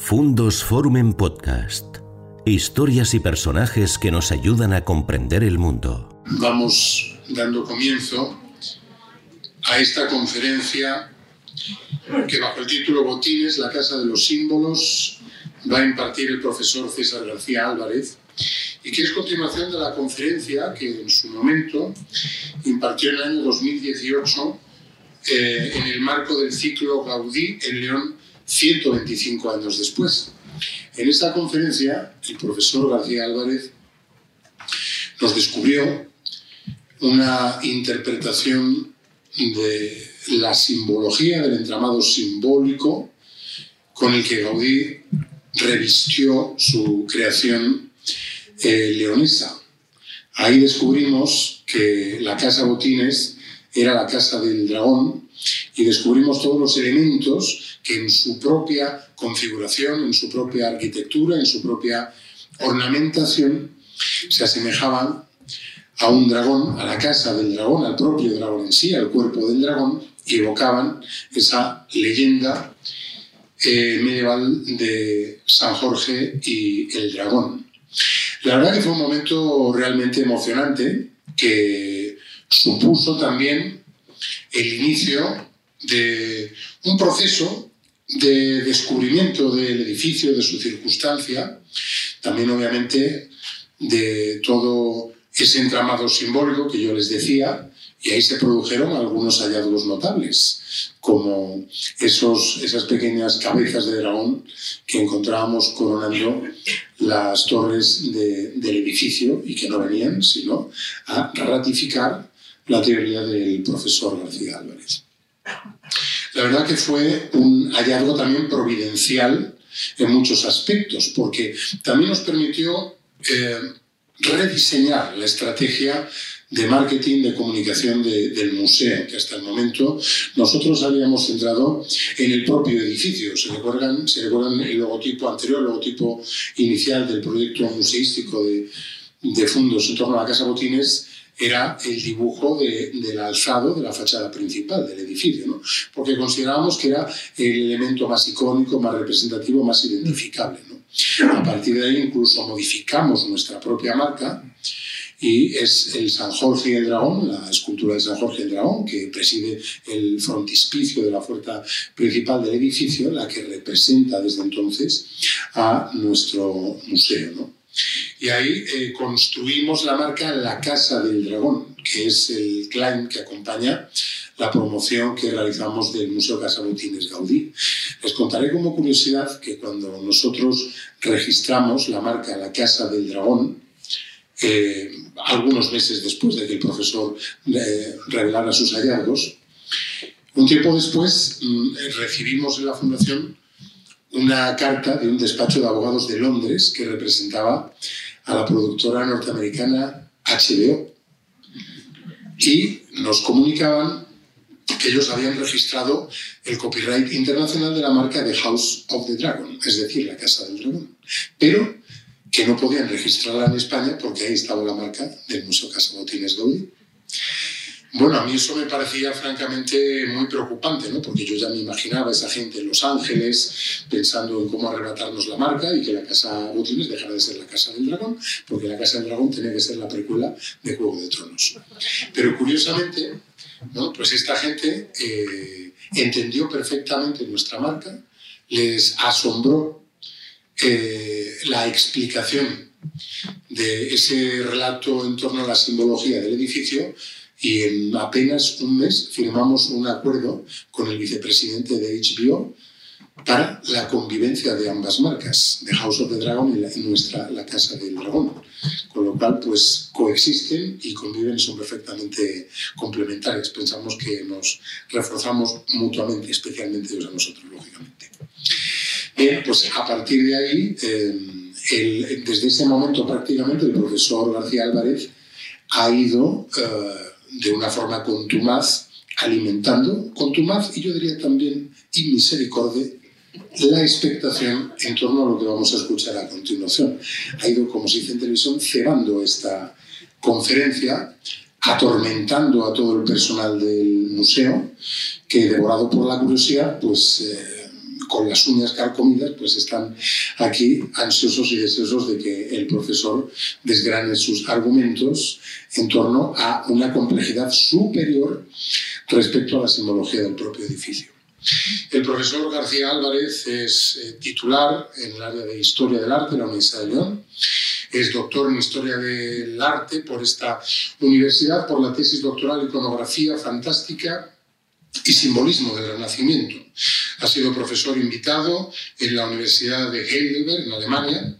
Fundos Forum en Podcast. Historias y personajes que nos ayudan a comprender el mundo. Vamos dando comienzo a esta conferencia que bajo el título Botines, la Casa de los Símbolos, va a impartir el profesor César García Álvarez y que es continuación de la conferencia que en su momento impartió en el año 2018 eh, en el marco del ciclo Gaudí en León 125 años después. En esta conferencia, el profesor García Álvarez nos descubrió una interpretación de la simbología del entramado simbólico con el que Gaudí revistió su creación eh, leonesa. Ahí descubrimos que la Casa Botines era la Casa del Dragón y descubrimos todos los elementos que en su propia configuración, en su propia arquitectura, en su propia ornamentación, se asemejaban a un dragón, a la casa del dragón, al propio dragón en sí, al cuerpo del dragón, y evocaban esa leyenda eh, medieval de San Jorge y el dragón. La verdad que fue un momento realmente emocionante que supuso también el inicio de un proceso de descubrimiento del edificio, de su circunstancia, también obviamente de todo ese entramado simbólico que yo les decía, y ahí se produjeron algunos hallazgos notables, como esos, esas pequeñas cabezas de dragón que encontrábamos coronando las torres del edificio y que no venían sino a ratificar la teoría del profesor García Álvarez. La verdad que fue un hallazgo también providencial en muchos aspectos, porque también nos permitió eh, rediseñar la estrategia de marketing, de comunicación del museo, que hasta el momento nosotros habíamos centrado en el propio edificio. ¿Se recuerdan, se recuerdan el logotipo anterior, el logotipo inicial del proyecto museístico de, de Fundos en torno a la Casa Botines? Era el dibujo del alzado de la fachada principal del edificio, ¿no? porque considerábamos que era el elemento más icónico, más representativo, más identificable. ¿no? A partir de ahí incluso modificamos nuestra propia marca y es el San Jorge y el Dragón, la escultura de San Jorge y el Dragón, que preside el frontispicio de la puerta principal del edificio, la que representa desde entonces a nuestro museo. ¿no? Y ahí eh, construimos la marca La Casa del Dragón, que es el claim que acompaña la promoción que realizamos del Museo Casa Botines Gaudí. Les contaré como curiosidad que cuando nosotros registramos la marca La Casa del Dragón, eh, algunos meses después de que el profesor eh, revelara sus hallazgos, un tiempo después mm, recibimos en la fundación una carta de un despacho de abogados de Londres que representaba a la productora norteamericana HBO. Y nos comunicaban que ellos habían registrado el copyright internacional de la marca The House of the Dragon, es decir, la Casa del Dragón, pero que no podían registrarla en España porque ahí estaba la marca del Museo Casa Botines Gaudí. Bueno, a mí eso me parecía francamente muy preocupante, ¿no? porque yo ya me imaginaba a esa gente en Los Ángeles pensando en cómo arrebatarnos la marca y que la Casa Botines dejara de ser la Casa del Dragón, porque la Casa del Dragón tenía que ser la precuela de Juego de Tronos. Pero curiosamente, ¿no? pues esta gente eh, entendió perfectamente nuestra marca, les asombró eh, la explicación de ese relato en torno a la simbología del edificio y en apenas un mes firmamos un acuerdo con el vicepresidente de HBO para la convivencia de ambas marcas, de House of the Dragon y, nuestra, la Casa del Dragón. Con lo cual, pues coexisten y conviven, son perfectamente complementarias. Pensamos que nos reforzamos mutuamente, especialmente ellos a nosotros, lógicamente. Bien, pues a partir de ahí, eh, desde ese momento prácticamente, el profesor García Álvarez ha ido... Eh, de una forma contumaz, alimentando, contumaz y yo diría también inmisericordia, la expectación en torno a lo que vamos a escuchar a continuación. Ha ido, como se dice en televisión, cebando esta conferencia, atormentando a todo el personal del museo, que devorado por la curiosidad, pues eh, con las uñas carcomidas, pues están aquí ansiosos y deseosos de que el profesor desgrane sus argumentos en torno a una complejidad superior respecto a la simbología del propio edificio. El profesor García Álvarez es eh, titular en el área de Historia del Arte de la Universidad de León. Es doctor en Historia del Arte por esta universidad, por la tesis doctoral Iconografía Fantástica y Simbolismo del Renacimiento. Ha sido profesor invitado en la Universidad de Heidelberg, en Alemania.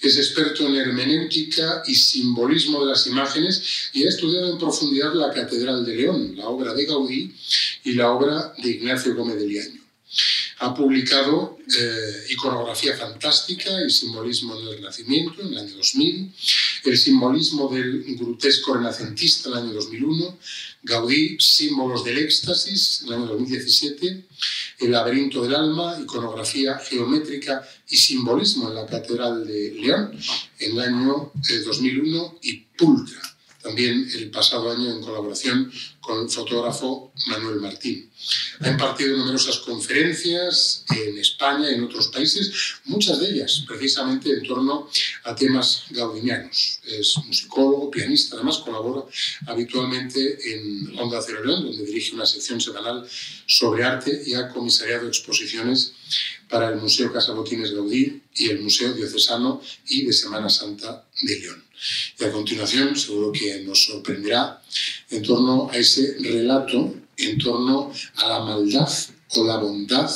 Es experto en hermenéutica y simbolismo de las imágenes y ha estudiado en profundidad la Catedral de León, la obra de Gaudí y la obra de Ignacio Gómez de Liaño. Ha publicado eh, Iconografía Fantástica y Simbolismo en el Renacimiento en el año 2000, El Simbolismo del Grutesco Renacentista en el año 2001, Gaudí, Símbolos del Éxtasis en el año 2017, El Laberinto del Alma, Iconografía Geométrica y Simbolismo en la Catedral de León en el año 2001 eh, y Pultra también el pasado año en colaboración con el fotógrafo Manuel Martín. Ha impartido numerosas conferencias en España y en otros países, muchas de ellas precisamente en torno a temas gaudinianos. Es musicólogo, pianista, además colabora habitualmente en Onda Cero León, donde dirige una sección semanal sobre arte y ha comisariado exposiciones para el Museo Casa Botines Gaudí y el Museo Diocesano y de Semana Santa de León. Y a continuación, seguro que nos sorprenderá en torno a ese relato, en torno a la maldad o la bondad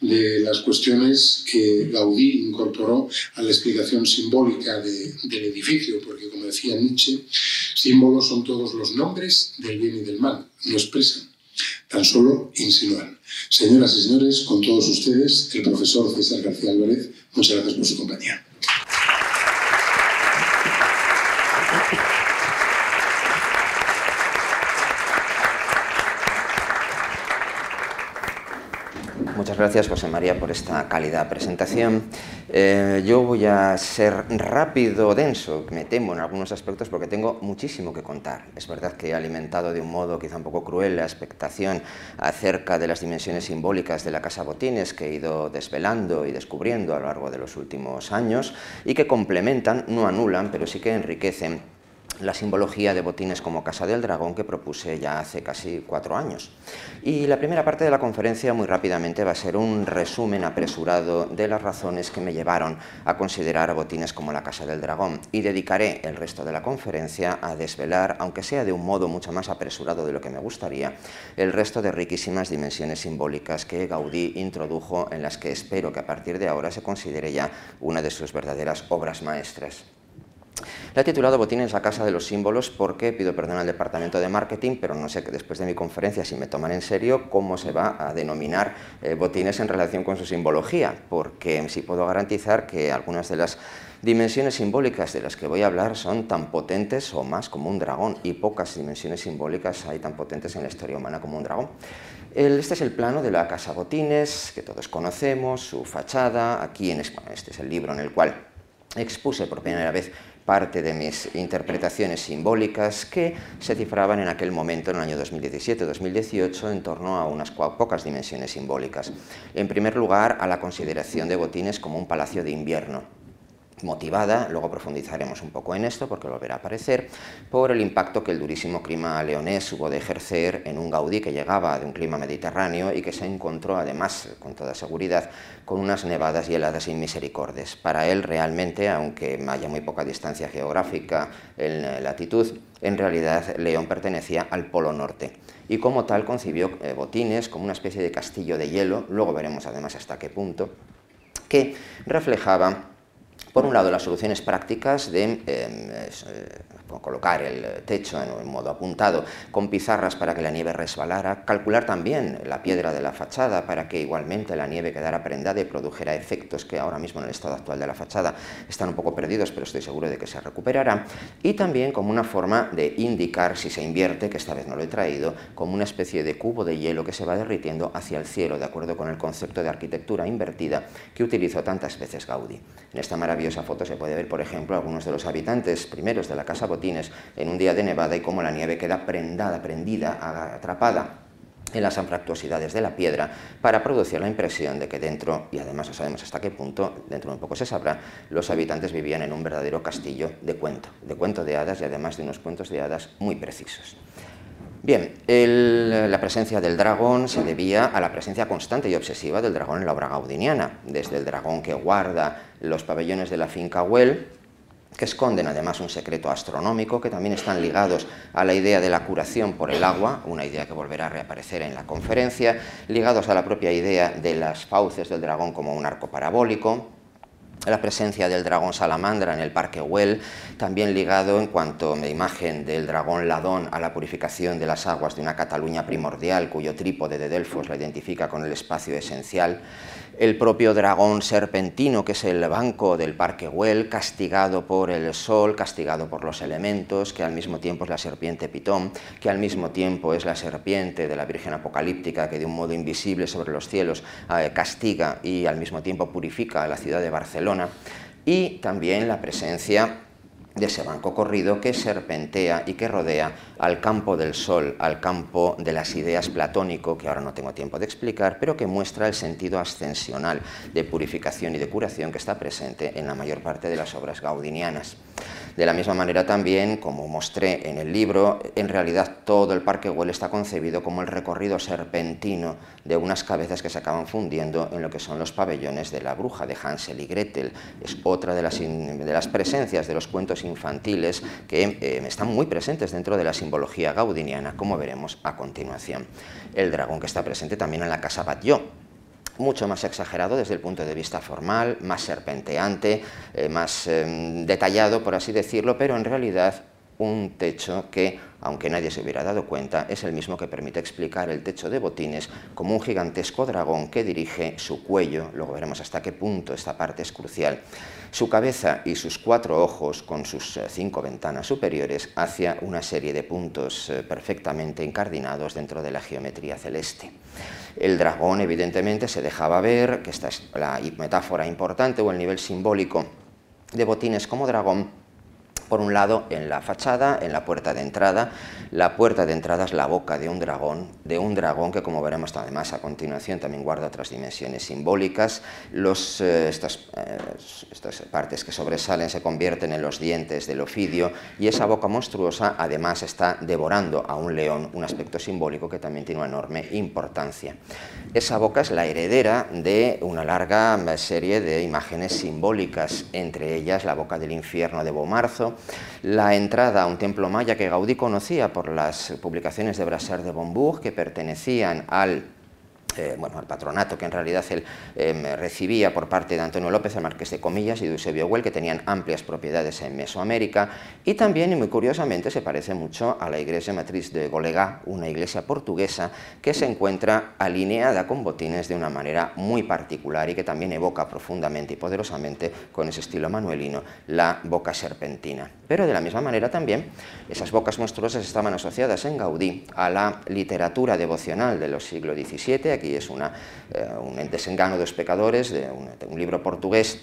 de las cuestiones que Gaudí incorporó a la explicación simbólica del edificio, porque como decía Nietzsche, símbolos son todos los nombres del bien y del mal, no expresan, tan solo insinúan. Señoras y señores, con todos ustedes, el profesor César García Álvarez, muchas gracias por su compañía. Muchas gracias, José María, por esta cálida presentación. Eh, yo voy a ser rápido, denso, me temo en algunos aspectos porque tengo muchísimo que contar. Es verdad que he alimentado de un modo quizá un poco cruel la expectación acerca de las dimensiones simbólicas de la Casa Botines que he ido desvelando y descubriendo a lo largo de los últimos años y que complementan, no anulan, pero sí que enriquecen la simbología de botines como Casa del Dragón que propuse ya hace casi cuatro años. Y la primera parte de la conferencia muy rápidamente va a ser un resumen apresurado de las razones que me llevaron a considerar botines como la Casa del Dragón y dedicaré el resto de la conferencia a desvelar, aunque sea de un modo mucho más apresurado de lo que me gustaría, el resto de riquísimas dimensiones simbólicas que Gaudí introdujo en las que espero que a partir de ahora se considere ya una de sus verdaderas obras maestras. La he titulado Botines la casa de los símbolos porque pido perdón al departamento de marketing, pero no sé que después de mi conferencia, si me toman en serio, cómo se va a denominar eh, botines en relación con su simbología, porque sí puedo garantizar que algunas de las dimensiones simbólicas de las que voy a hablar son tan potentes o más como un dragón, y pocas dimensiones simbólicas hay tan potentes en la historia humana como un dragón. Este es el plano de la Casa Botines, que todos conocemos, su fachada, aquí en este es el libro en el cual expuse por primera vez parte de mis interpretaciones simbólicas que se cifraban en aquel momento, en el año 2017-2018, en torno a unas pocas dimensiones simbólicas. En primer lugar, a la consideración de Botines como un palacio de invierno, motivada, luego profundizaremos un poco en esto porque volverá a aparecer, por el impacto que el durísimo clima leonés hubo de ejercer en un Gaudí que llegaba de un clima mediterráneo y que se encontró además, con toda seguridad, con unas nevadas y heladas inmisericordes. Para él realmente, aunque haya muy poca distancia geográfica en latitud, en realidad León pertenecía al Polo Norte y como tal concibió eh, Botines como una especie de castillo de hielo, luego veremos además hasta qué punto, que reflejaba por un lado, las soluciones prácticas de em, eh, colocar el techo en modo apuntado con pizarras para que la nieve resbalara, calcular también la piedra de la fachada para que igualmente la nieve quedara prendada y produjera efectos que ahora mismo en el estado actual de la fachada están un poco perdidos, pero estoy seguro de que se recuperará, y también como una forma de indicar si se invierte, que esta vez no lo he traído, como una especie de cubo de hielo que se va derritiendo hacia el cielo, de acuerdo con el concepto de arquitectura invertida que utilizó tantas veces Gaudí. En esta maravillosa foto se puede ver, por ejemplo, algunos de los habitantes primeros de la Casa Botines en un día de nevada y cómo la nieve queda prendada, prendida, atrapada en las anfractuosidades de la piedra para producir la impresión de que dentro, y además no sabemos hasta qué punto, dentro de un poco se sabrá, los habitantes vivían en un verdadero castillo de cuento, de cuento de hadas y además de unos cuentos de hadas muy precisos. Bien, la presencia del dragón se debía a la presencia constante y obsesiva del dragón en la obra gaudiniana, desde el dragón que guarda los pabellones de la finca Well, que esconden además un secreto astronómico, que también están ligados a la idea de la curación por el agua, una idea que volverá a reaparecer en la conferencia, ligados a la propia idea de las fauces del dragón como un arco parabólico, la presencia del dragón salamandra en el Parque Well, también ligado en cuanto a imagen del dragón ladón a la purificación de las aguas de una Cataluña primordial, cuyo trípode de Delfos la identifica con el espacio esencial, el propio dragón serpentino, que es el banco del Parque Well, castigado por el sol, castigado por los elementos, que al mismo tiempo es la serpiente Pitón, que al mismo tiempo es la serpiente de la Virgen Apocalíptica, que de un modo invisible sobre los cielos eh, castiga y al mismo tiempo purifica a la ciudad de Barcelona, y también la presencia de ese banco corrido que serpentea y que rodea al campo del sol, al campo de las ideas platónico, que ahora no tengo tiempo de explicar, pero que muestra el sentido ascensional de purificación y de curación que está presente en la mayor parte de las obras gaudinianas. De la misma manera también, como mostré en el libro, en realidad todo el Parque Güell está concebido como el recorrido serpentino de unas cabezas que se acaban fundiendo en lo que son los pabellones de la bruja de Hansel y Gretel. Es otra de las, presencias de los cuentos infantiles que eh, están muy presentes dentro de la simbología gaudiniana, como veremos a continuación. El dragón que está presente también en la casa Batlló, mucho más exagerado desde el punto de vista formal, más serpenteante, eh, más em, detallado, por así decirlo, pero en realidad un techo que, aunque nadie se hubiera dado cuenta, es el mismo que permite explicar el techo de botines como un gigantesco dragón que dirige su cuello, luego veremos hasta qué punto esta parte es crucial, su cabeza y sus cuatro ojos con sus eh, cinco ventanas superiores hacia una serie de puntos eh, perfectamente incardinados dentro de la geometría celeste. El dragón, evidentemente, se dejaba ver, que esta es la metáfora importante o el nivel simbólico de Botines como dragón, por un lado en la fachada, en la puerta de entrada. La puerta de entrada es la boca de un dragón, de un dragón que como veremos además a continuación también guarda otras dimensiones simbólicas. Los, eh, estas, eh, estas, partes que sobresalen se convierten en los dientes del ofidio y esa boca monstruosa además está devorando a un león, un aspecto simbólico que también tiene una enorme importancia. Esa boca es la heredera de una larga serie de imágenes simbólicas, entre ellas la boca del infierno de Bomarzo, la entrada a un templo maya que Gaudí conocía por las publicaciones de Brasser de Bombourg, que pertenecían al eh, bueno, al patronato que en realidad él em, recibía por parte de Antonio López, el marqués de Comillas y de Eusebio Huel, que tenían amplias propiedades en Mesoamérica, y también, y muy curiosamente, se parece mucho a la iglesia matriz de Golegá, una iglesia portuguesa que se encuentra alineada con botines de una manera muy particular y que también evoca profundamente y poderosamente, con ese estilo manuelino, la boca serpentina. Pero de la misma manera también, esas bocas monstruosas estaban asociadas en Gaudí a la literatura devocional de los siglos XVII, es eh, un desengano de los pecadores, de un, libro portugués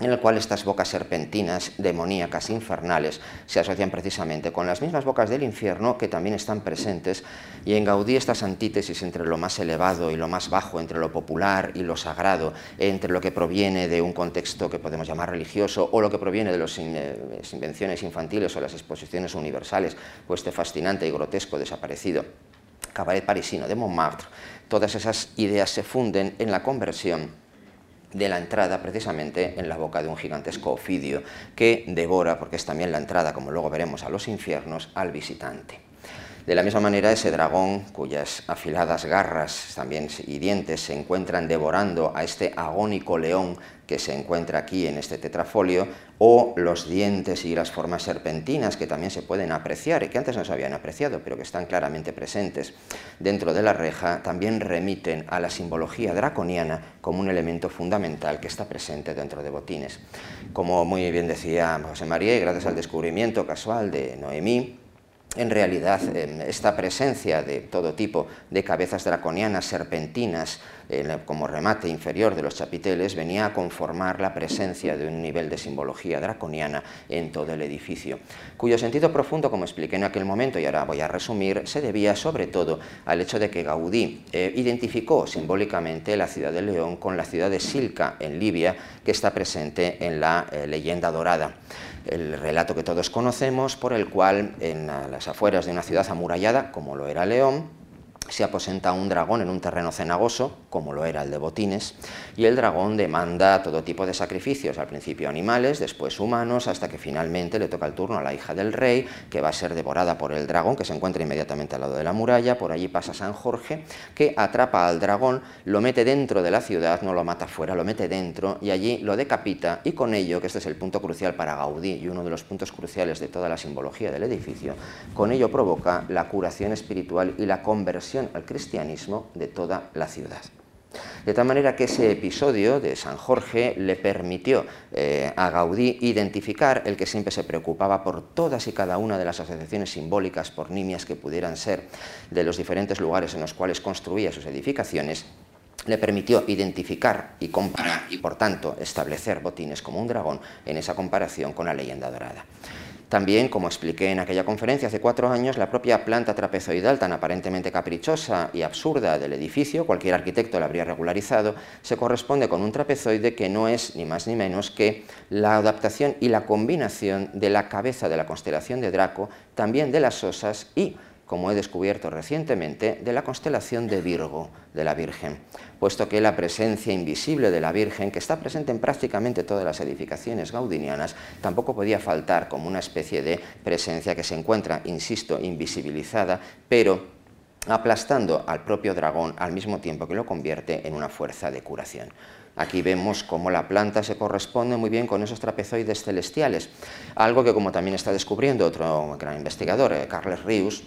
en el cual estas bocas serpentinas, demoníacas, infernales, se asocian precisamente con las mismas bocas del infierno que también están presentes, y en Gaudí estas antítesis entre lo más elevado y lo más bajo, entre lo popular y lo sagrado, entre lo que proviene de un contexto que podemos llamar religioso o lo que proviene de las eh, invenciones infantiles o las exposiciones universales, pues este fascinante y grotesco desaparecido cabaret parisino de Montmartre, todas esas ideas se funden en la conversión de la entrada precisamente en la boca de un gigantesco ofidio que devora, porque es también la entrada, como luego veremos, a los infiernos, al visitante. De la misma manera, ese dragón, cuyas afiladas garras también y dientes se encuentran devorando a este agónico león que se encuentra aquí en este tetrafolio, o los dientes y las formas serpentinas que también se pueden apreciar y que antes no se habían apreciado, pero que están claramente presentes dentro de la reja, también remiten a la simbología draconiana como un elemento fundamental que está presente dentro de Botines. Como muy bien decía José María, gracias al descubrimiento casual de Noemí, en realidad esta presencia de todo tipo de cabezas draconianas, serpentinas, como remate inferior de los chapiteles, venía a conformar la presencia de un nivel de simbología draconiana en todo el edificio, cuyo sentido profundo, como expliqué en aquel momento y ahora voy a resumir, se debía sobre todo al hecho de que Gaudí eh, identificó simbólicamente la ciudad de León con la ciudad de Silca en Libia, que está presente en la eh, leyenda dorada el relato que todos conocemos, por el cual en las afueras de una ciudad amurallada, como lo era León, se aposenta un dragón en un terreno cenagoso, como lo era el de Botines, y el dragón demanda todo tipo de sacrificios, al principio animales, después humanos, hasta que finalmente le toca el turno a la hija del rey, que va a ser devorada por el dragón, que se encuentra inmediatamente al lado de la muralla, por allí pasa San Jorge, que atrapa al dragón, lo mete dentro de la ciudad, no lo mata fuera, lo mete dentro, y allí lo decapita, y con ello, que este es el punto crucial para Gaudí, y uno de los puntos cruciales de toda la simbología del edificio, con ello provoca la curación espiritual y la conversión al cristianismo de toda la ciudad. De tal manera que ese episodio de San Jorge le permitió eh, a Gaudí identificar el que siempre se preocupaba por todas y cada una de las asociaciones simbólicas por nimias que pudieran ser de los diferentes lugares en los cuales construía sus edificaciones, le permitió identificar y comparar y por tanto establecer Botines como un dragón en esa comparación con la leyenda dorada. También, como expliqué en aquella conferencia hace cuatro años, la propia planta trapezoidal tan aparentemente caprichosa y absurda del edificio, cualquier arquitecto la habría regularizado, se corresponde con un trapezoide que no es ni más ni menos que la adaptación y la combinación de la cabeza de la constelación de Draco, también de las osas y como he descubierto recientemente, de la constelación de Virgo, de la Virgen, puesto que la presencia invisible de la Virgen, que está presente en prácticamente todas las edificaciones gaudinianas, tampoco podía faltar como una especie de presencia que se encuentra, insisto, invisibilizada, pero aplastando al propio dragón al mismo tiempo que lo convierte en una fuerza de curación. Aquí vemos cómo la planta se corresponde muy bien con esos trapezoides celestiales, algo que como también está descubriendo otro gran investigador, eh, Carles Rius,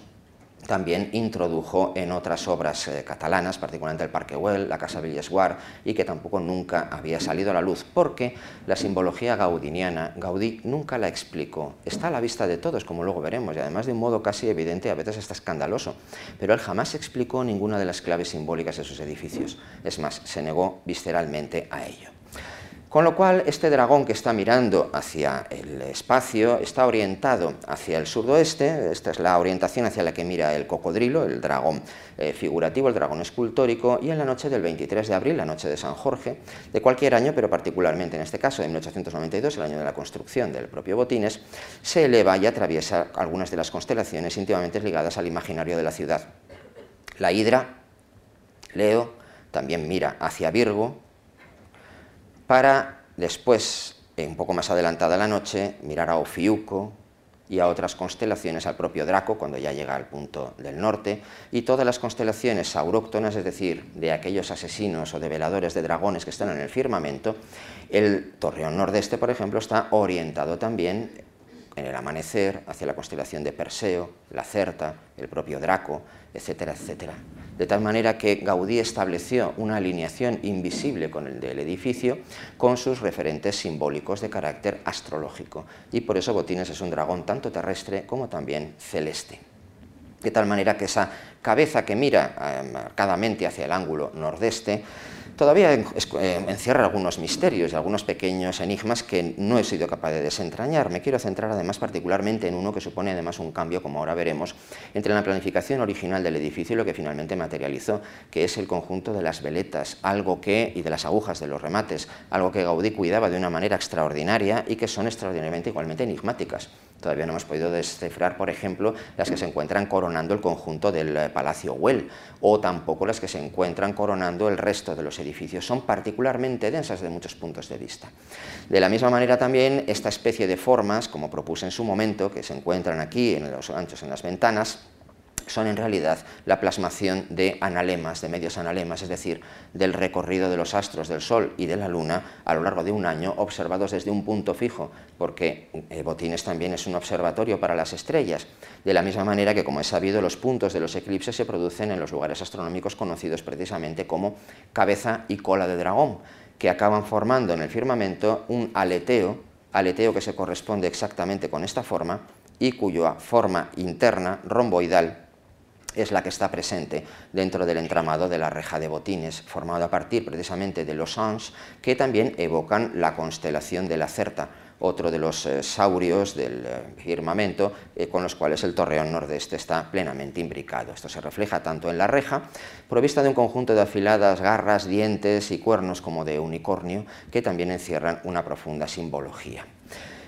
también introdujo en otras obras eh, catalanas, particularmente el Parque Güell, la Casa Villesguard, y que tampoco nunca había salido a la luz, porque la simbología gaudiniana, Gaudí nunca la explicó. Está a la vista de todos, como luego veremos, y además de un modo casi evidente, a veces está escandaloso, pero él jamás explicó ninguna de las claves simbólicas de sus edificios. Es más, se negó visceralmente a ello. Con lo cual, este dragón que está mirando hacia el espacio está orientado hacia el suroeste, esta es la orientación hacia la que mira el cocodrilo, el dragón eh, figurativo, el dragón escultórico, y en la noche del 23 de abril, la noche de San Jorge, de cualquier año, pero particularmente en este caso de 1892, el año de la construcción del propio Botines, se eleva y atraviesa algunas de las constelaciones íntimamente ligadas al imaginario de la ciudad. La Hidra, Leo, también mira hacia Virgo, para después, un poco más adelantada la noche, mirar a Ofiuco y a otras constelaciones, al propio Draco, cuando ya llega al punto del norte, y todas las constelaciones auróctonas, es decir, de aquellos asesinos o develadores de dragones que están en el firmamento, el torreón nordeste, por ejemplo, está orientado también en el amanecer hacia la constelación de Perseo, la Certa, el propio Draco, etcétera, etcétera de tal manera que Gaudí estableció una alineación invisible con el del edificio con sus referentes simbólicos de carácter astrológico. Y por eso Botines es un dragón tanto terrestre como también celeste. De tal manera que esa cabeza que mira eh, marcadamente hacia el ángulo nordeste todavía eh, encierra algunos misterios y algunos pequeños enigmas que no he sido capaz de desentrañar. Me quiero centrar además particularmente en uno que supone además un cambio, como ahora veremos, entre la planificación original del edificio y lo que finalmente materializó, que es el conjunto de las veletas, algo que, y de las agujas de los remates, algo que Gaudí cuidaba de una manera extraordinaria y que son extraordinariamente igualmente enigmáticas. Todavía no hemos podido descifrar, por ejemplo, las que se encuentran coronando el conjunto del eh, Palacio Güell o tampoco las que se encuentran coronando el resto de los edificios. Son particularmente densas de muchos puntos de vista. De la misma manera también esta especie de formas, como propuse en su momento, que se encuentran aquí en los anchos en las ventanas, son en realidad la plasmación de analemas, de medios analemas, es decir, del recorrido de los astros del Sol y de la Luna a lo largo de un año, observados desde un punto fijo, porque eh, Botines también es un observatorio para las estrellas, de la misma manera que, como es sabido, los puntos de los eclipses se producen en los lugares astronómicos conocidos precisamente como cabeza y cola de dragón, que acaban formando en el firmamento un aleteo, aleteo que se corresponde exactamente con esta forma, y cuya forma interna romboidal es la que está presente dentro del entramado de la reja de botines, formado a partir precisamente de los anges que también evocan la constelación de la Certa, otro de los eh, saurios del eh, firmamento eh, con los cuales el torreón nordeste está plenamente imbricado. Esto se refleja tanto en la reja, provista de un conjunto de afiladas garras, dientes y cuernos como de unicornio, que también encierran una profunda simbología.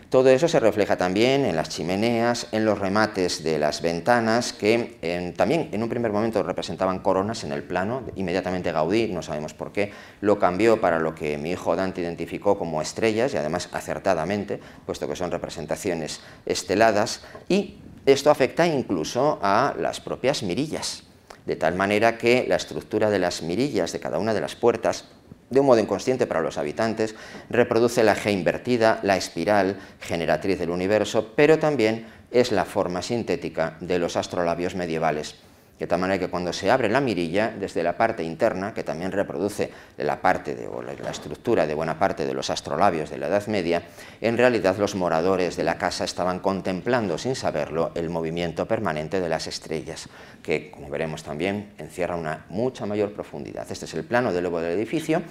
Todo eso se refleja también en las chimeneas, en los remates de las ventanas, que también en un primer momento representaban coronas en el plano. Inmediatamente Gaudí, no sabemos por qué, lo cambió para lo que mi hijo Dante identificó como estrellas, y además acertadamente, puesto que son representaciones esteladas, y esto afecta incluso a las propias mirillas, de tal manera que la estructura de las mirillas de cada una de las puertas de un modo inconsciente para los habitantes, reproduce la G invertida, la espiral generatriz del universo, pero también es la forma sintética de los astrolabios medievales. De tal manera que cuando se abre la mirilla, desde la parte interna, que también reproduce la parte de, la estructura de buena parte de los astrolabios de la Edad Media, en realidad los moradores de la casa estaban contemplando, sin saberlo, el movimiento permanente de las estrellas, que, como veremos también, encierra una mucha mayor profundidad. Este es el plano del lobo del edificio,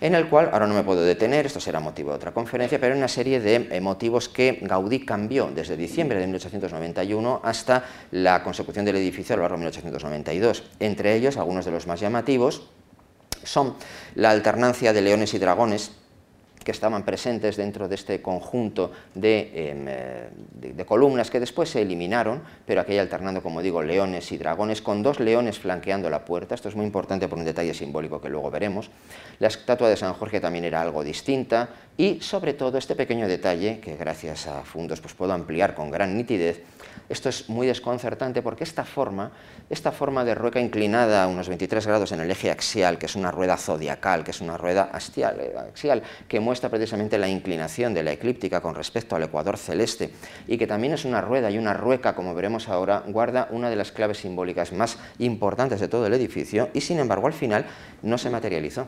en el cual, ahora no me puedo detener, esto será motivo de otra conferencia, pero hay una serie de eh, motivos que Gaudí cambió desde diciembre de 1891 hasta la consecución del edificio a lo largo de 1891. Entre ellos, algunos de los más llamativos son la alternancia de leones y dragones, que estaban presentes dentro de este conjunto em, eh, de, columnas que después se eliminaron, pero aquí alternando, como digo, leones y dragones, con dos leones flanqueando la puerta. Esto es muy importante por un detalle simbólico que luego veremos. La estatua de San Jorge también era algo distinta y, sobre todo, este pequeño detalle, que gracias a Fundos pues, puedo ampliar con gran nitidez, esto es muy desconcertante porque esta forma, esta forma de rueca inclinada a unos 23 grados en el eje axial, que es una rueda zodiacal, que es una rueda axial, eh, axial que muestra precisamente la inclinación de la eclíptica con respecto al ecuador celeste, y que también es una rueda y una rueca, como veremos ahora, guarda una de las claves simbólicas más importantes de todo el edificio, y sin embargo al final no se materializó.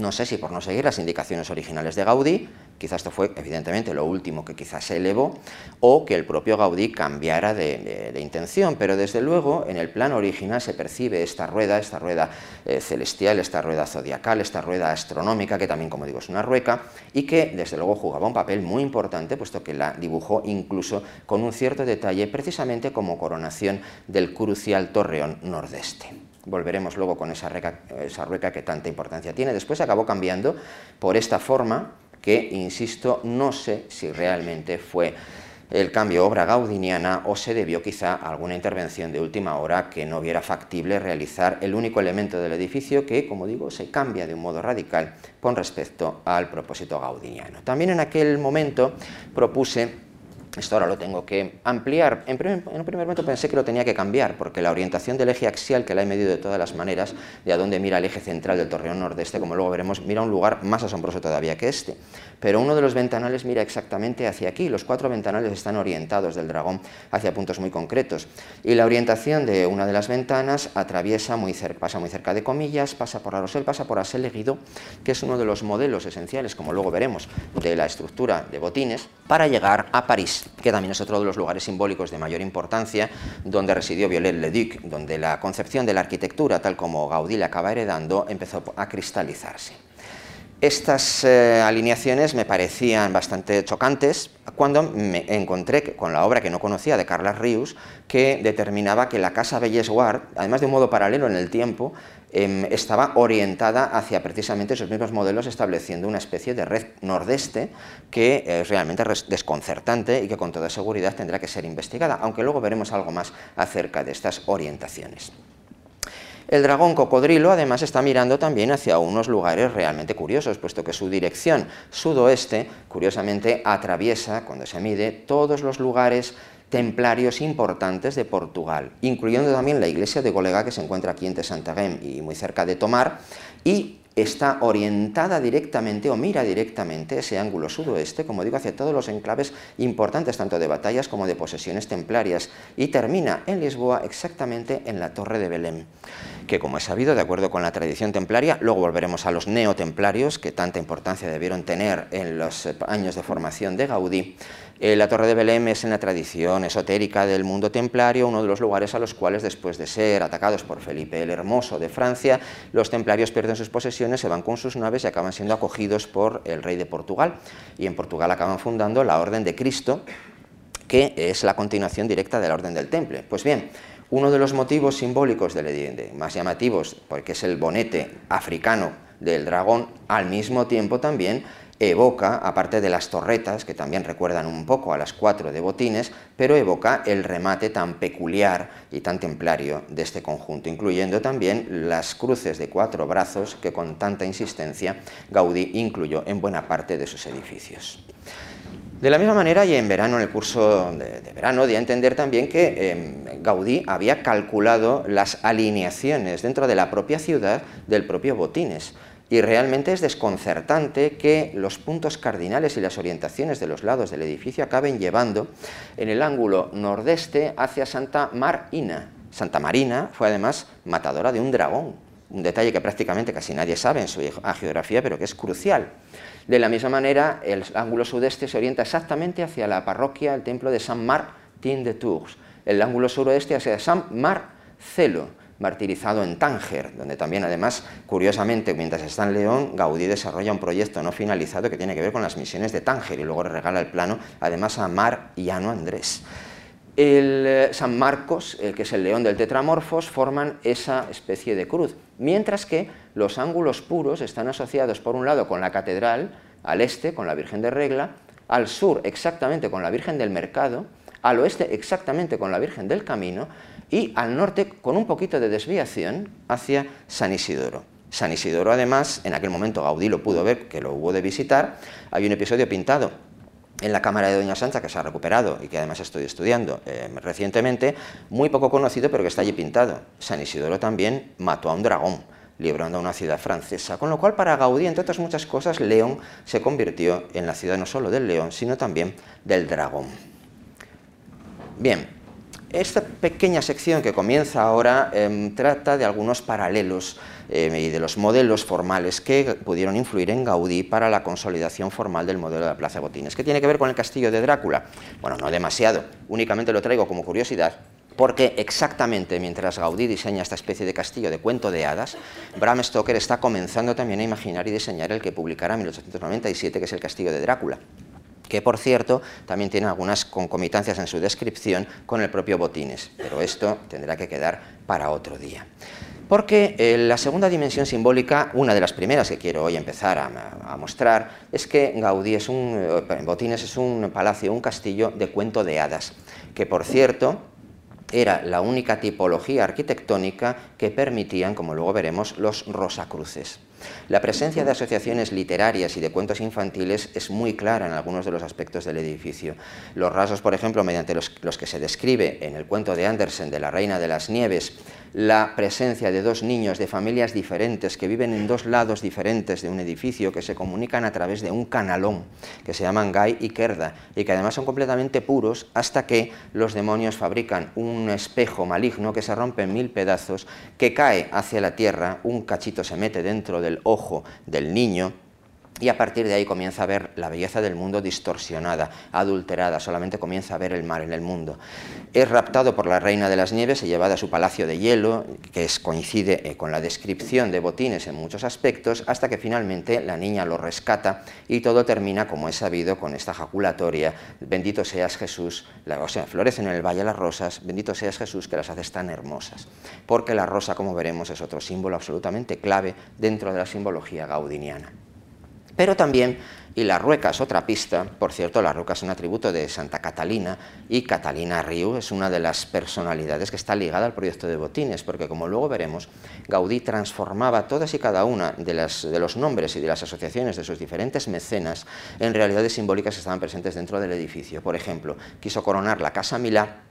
No sé si por no seguir las indicaciones originales de Gaudí, quizás esto fue evidentemente lo último que quizás se elevó, o que el propio Gaudí cambiara de, intención, pero desde luego en el plano original se percibe esta rueda, esta rueda eh, celestial, esta rueda zodiacal, esta rueda astronómica, que también como digo es una rueca, y que desde luego jugaba un papel muy importante, puesto que la dibujó incluso con un cierto detalle, precisamente como coronación del crucial torreón nordeste. Volveremos luego con esa, esa rueca que tanta importancia tiene. Después acabó cambiando por esta forma que, insisto, no sé si realmente fue el cambio obra gaudiniana o se debió quizá a alguna intervención de última hora que no viera factible realizar el único elemento del edificio que, como digo, se cambia de un modo radical con respecto al propósito gaudiniano. También en aquel momento propuse esto ahora lo tengo que ampliar. En, un primer momento pensé que lo tenía que cambiar, porque la orientación del eje axial, que la he medido de todas las maneras, de a dónde mira el eje central del torreón nordeste, como luego veremos, mira un lugar más asombroso todavía que este. Pero uno de los ventanales mira exactamente hacia aquí. Los cuatro ventanales están orientados del dragón hacia puntos muy concretos. Y la orientación de una de las ventanas atraviesa muy cerca, pasa muy cerca de comillas, pasa por Arosel, pasa por Aseleguido, que es uno de los modelos esenciales, como luego veremos, de la estructura de botines, para llegar a París que también es otro de los lugares simbólicos de mayor importancia, donde residió Viollet-le-Duc, donde la concepción de la arquitectura, tal como Gaudí la acaba heredando, empezó a cristalizarse. Estas eh, alineaciones me parecían bastante chocantes cuando me encontré con la obra que no conocía de Carles Rius, que determinaba que la Casa Bellesguard, además de un modo paralelo en el tiempo, em, estaba orientada hacia precisamente esos mismos modelos, estableciendo una especie de red nordeste que es realmente desconcertante y que con toda seguridad tendrá que ser investigada, aunque luego veremos algo más acerca de estas orientaciones. El dragón cocodrilo además está mirando también hacia unos lugares realmente curiosos, puesto que su dirección sudoeste, curiosamente, atraviesa, cuando se mide, todos los lugares templarios importantes de Portugal, incluyendo también la iglesia de Golega que se encuentra aquí en Tesantarem y muy cerca de Tomar, y está orientada directamente o mira directamente ese ángulo sudoeste, como digo, hacia todos los enclaves importantes tanto de batallas como de posesiones templarias y termina en Lisboa exactamente en la Torre de Belém, que como he sabido, de acuerdo con la tradición templaria, luego volveremos a los neotemplarios, que tanta importancia debieron tener en los años de formación de Gaudí, eh, la Torre de Belém es en la tradición esotérica del mundo templario uno de los lugares a los cuales después de ser atacados por Felipe el Hermoso de Francia, los templarios pierden sus posesiones, se van con sus naves y acaban siendo acogidos por el rey de Portugal. Y en Portugal acaban fundando la Orden de Cristo, que es la continuación directa de la Orden del Temple. Pues bien, uno de los motivos simbólicos del, más llamativos, porque es el bonete africano del dragón, al mismo tiempo también evoca, aparte de las torretas, que también recuerdan un poco a las cuatro de Botines, pero evoca el remate tan peculiar y tan templario de este conjunto, incluyendo también las cruces de cuatro brazos que con tanta insistencia Gaudí incluyó en buena parte de sus edificios. De la misma manera, y en verano, en el curso de, verano, di a entender también que em, Gaudí había calculado las alineaciones dentro de la propia ciudad del propio Botines, y realmente es desconcertante que los puntos cardinales y las orientaciones de los lados del edificio acaben llevando en el ángulo nordeste hacia Santa Marina. Santa Marina fue además matadora de un dragón, un detalle que prácticamente casi nadie sabe en su geografía, pero que es crucial. De la misma manera, el ángulo sudeste se orienta exactamente hacia la parroquia, el templo de Saint Martin de Tours, el ángulo suroeste hacia Saint Marcelo, martirizado en Tánger, donde también además, curiosamente, mientras está en León, Gaudí desarrolla un proyecto no finalizado que tiene que ver con las misiones de Tánger y luego regala el plano además a Mar y Ano Andrés. El eh, San Marcos, el que es el león del tetramorfos, forman esa especie de cruz, mientras que los ángulos puros están asociados por un lado con la catedral, al este con la Virgen de Regla, al sur exactamente con la Virgen del Mercado, al oeste exactamente con la Virgen del Camino y al norte con un poquito de desviación hacia San Isidoro. San Isidoro, además, en aquel momento Gaudí lo pudo ver, que lo hubo de visitar, hay un episodio pintado en la cámara de Doña Sancha, que se ha recuperado y que además estoy estudiando eh, recientemente, muy poco conocido, pero que está allí pintado. San Isidoro también mató a un dragón, librando a una ciudad francesa, con lo cual para Gaudí, entre otras muchas cosas, León se convirtió en la ciudad no solo del león, sino también del dragón. Bien, esta pequeña sección que comienza ahora em, trata de algunos paralelos em, y de los modelos formales que pudieron influir en Gaudí para la consolidación formal del modelo de la Plaza Botines. ¿Qué tiene que ver con el castillo de Drácula? Bueno, no demasiado, únicamente lo traigo como curiosidad porque exactamente mientras Gaudí diseña esta especie de castillo de cuento de hadas, Bram Stoker está comenzando también a imaginar y diseñar el que publicará en 1897, que es el castillo de Drácula que por cierto también tiene algunas concomitancias en su descripción con el propio Botines, pero esto tendrá que quedar para otro día. Porque eh, la segunda dimensión simbólica, una de las primeras que quiero hoy empezar a, mostrar, es que Gaudí es un, eh, Botines es un palacio, un castillo de cuento de hadas, que por cierto era la única tipología arquitectónica que permitían, como luego veremos, los rosacruces. La presencia de asociaciones literarias y de cuentos infantiles es muy clara en algunos de los aspectos del edificio. Los rasgos, por ejemplo, mediante los, que se describe en el cuento de Andersen de la Reina de las Nieves, la presencia de dos niños de familias diferentes que viven en dos lados diferentes de un edificio que se comunican a través de un canalón que se llaman Guy y Kerda y que además son completamente puros hasta que los demonios fabrican un espejo maligno que se rompe en mil pedazos, que cae hacia la tierra, un cachito se mete dentro del ojo del niño y a partir de ahí comienza a ver la belleza del mundo distorsionada, adulterada, solamente comienza a ver el mar en el mundo. Es raptado por la reina de las nieves y llevado a su palacio de hielo, que es, coincide eh, con la descripción de Botines en muchos aspectos, hasta que finalmente la niña lo rescata y todo termina, como es sabido, con esta jaculatoria, bendito seas Jesús, o sea, florecen en el valle las rosas, bendito seas Jesús que las haces tan hermosas, porque la rosa, como veremos, es otro símbolo absolutamente clave dentro de la simbología gaudiniana. Pero también, y la rueca es otra pista, por cierto, la rueca es un atributo de Santa Catalina y Catalina Riu es una de las personalidades que está ligada al proyecto de Botines, porque como luego veremos, Gaudí transformaba todas y cada una de, los nombres y de las asociaciones de sus diferentes mecenas en realidades simbólicas que estaban presentes dentro del edificio. Por ejemplo, quiso coronar la Casa Milá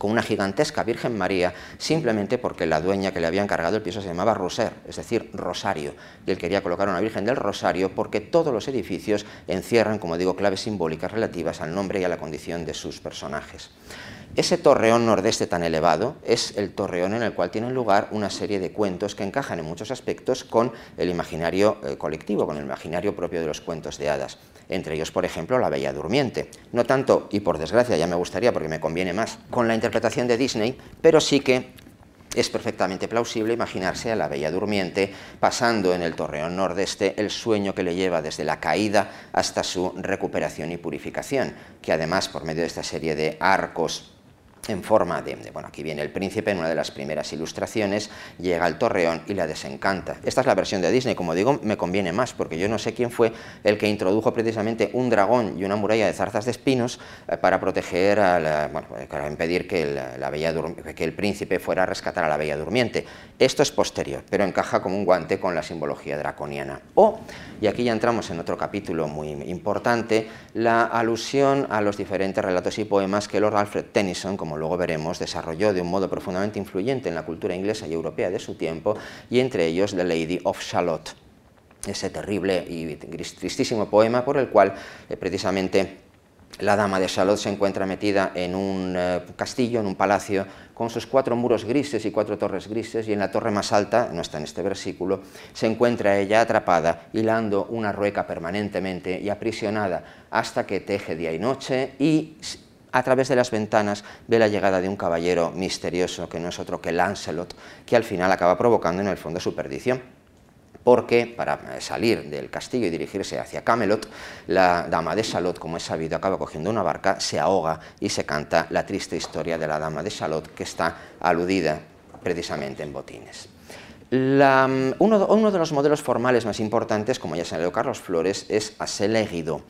con una gigantesca Virgen María, simplemente porque la dueña que le había encargado el piso se llamaba Roser, es decir, Rosario, y él quería colocar una Virgen del Rosario porque todos los edificios encierran, como digo, claves simbólicas relativas al nombre y a la condición de sus personajes. Ese torreón nordeste tan elevado es el torreón en el cual tienen lugar una serie de cuentos que encajan en muchos aspectos con el imaginario eh, colectivo, con el imaginario propio de los cuentos de hadas. Entre ellos, por ejemplo, La Bella Durmiente. No tanto, y por desgracia ya me gustaría porque me conviene más, con la interpretación de Disney, pero sí que es perfectamente plausible imaginarse a la Bella Durmiente pasando en el torreón nordeste el sueño que le lleva desde la caída hasta su recuperación y purificación, que además por medio de esta serie de arcos en forma de, bueno, aquí viene el príncipe en una de las primeras ilustraciones, llega al torreón y la desencanta. Esta es la versión de Disney, como digo, me conviene más, porque yo no sé quién fue el que introdujo precisamente un dragón y una muralla de zarzas de espinos eh, para proteger, a bueno, para impedir que el, la bella que el príncipe fuera a rescatar a la bella durmiente. Esto es posterior, pero encaja como un guante con la simbología draconiana. O, y aquí ya entramos en otro capítulo muy importante, la alusión a los diferentes relatos y poemas que Lord Alfred Tennyson, como luego veremos, desarrolló de un modo profundamente influyente en la cultura inglesa y europea de su tiempo, y entre ellos The Lady of Shalott, ese terrible y tristísimo poema por el cual eh, precisamente la dama de Shalott se encuentra metida en un eh, castillo, en un palacio, con sus cuatro muros grises y cuatro torres grises, y en la torre más alta, no está en este versículo, se encuentra ella atrapada, hilando una rueca permanentemente y aprisionada hasta que teje día y noche y a través de las ventanas ve la llegada de un caballero misterioso que no es otro que Lancelot, que al final acaba provocando en el fondo su perdición. Porque para salir del castillo y dirigirse hacia Camelot, la dama de Shalott, como es sabido, acaba cogiendo una barca, se ahoga y se canta la triste historia de la dama de Shalott, que está aludida precisamente en Botines. uno, de los modelos formales más importantes, como ya señaló Carlos Flores, es Aseleguido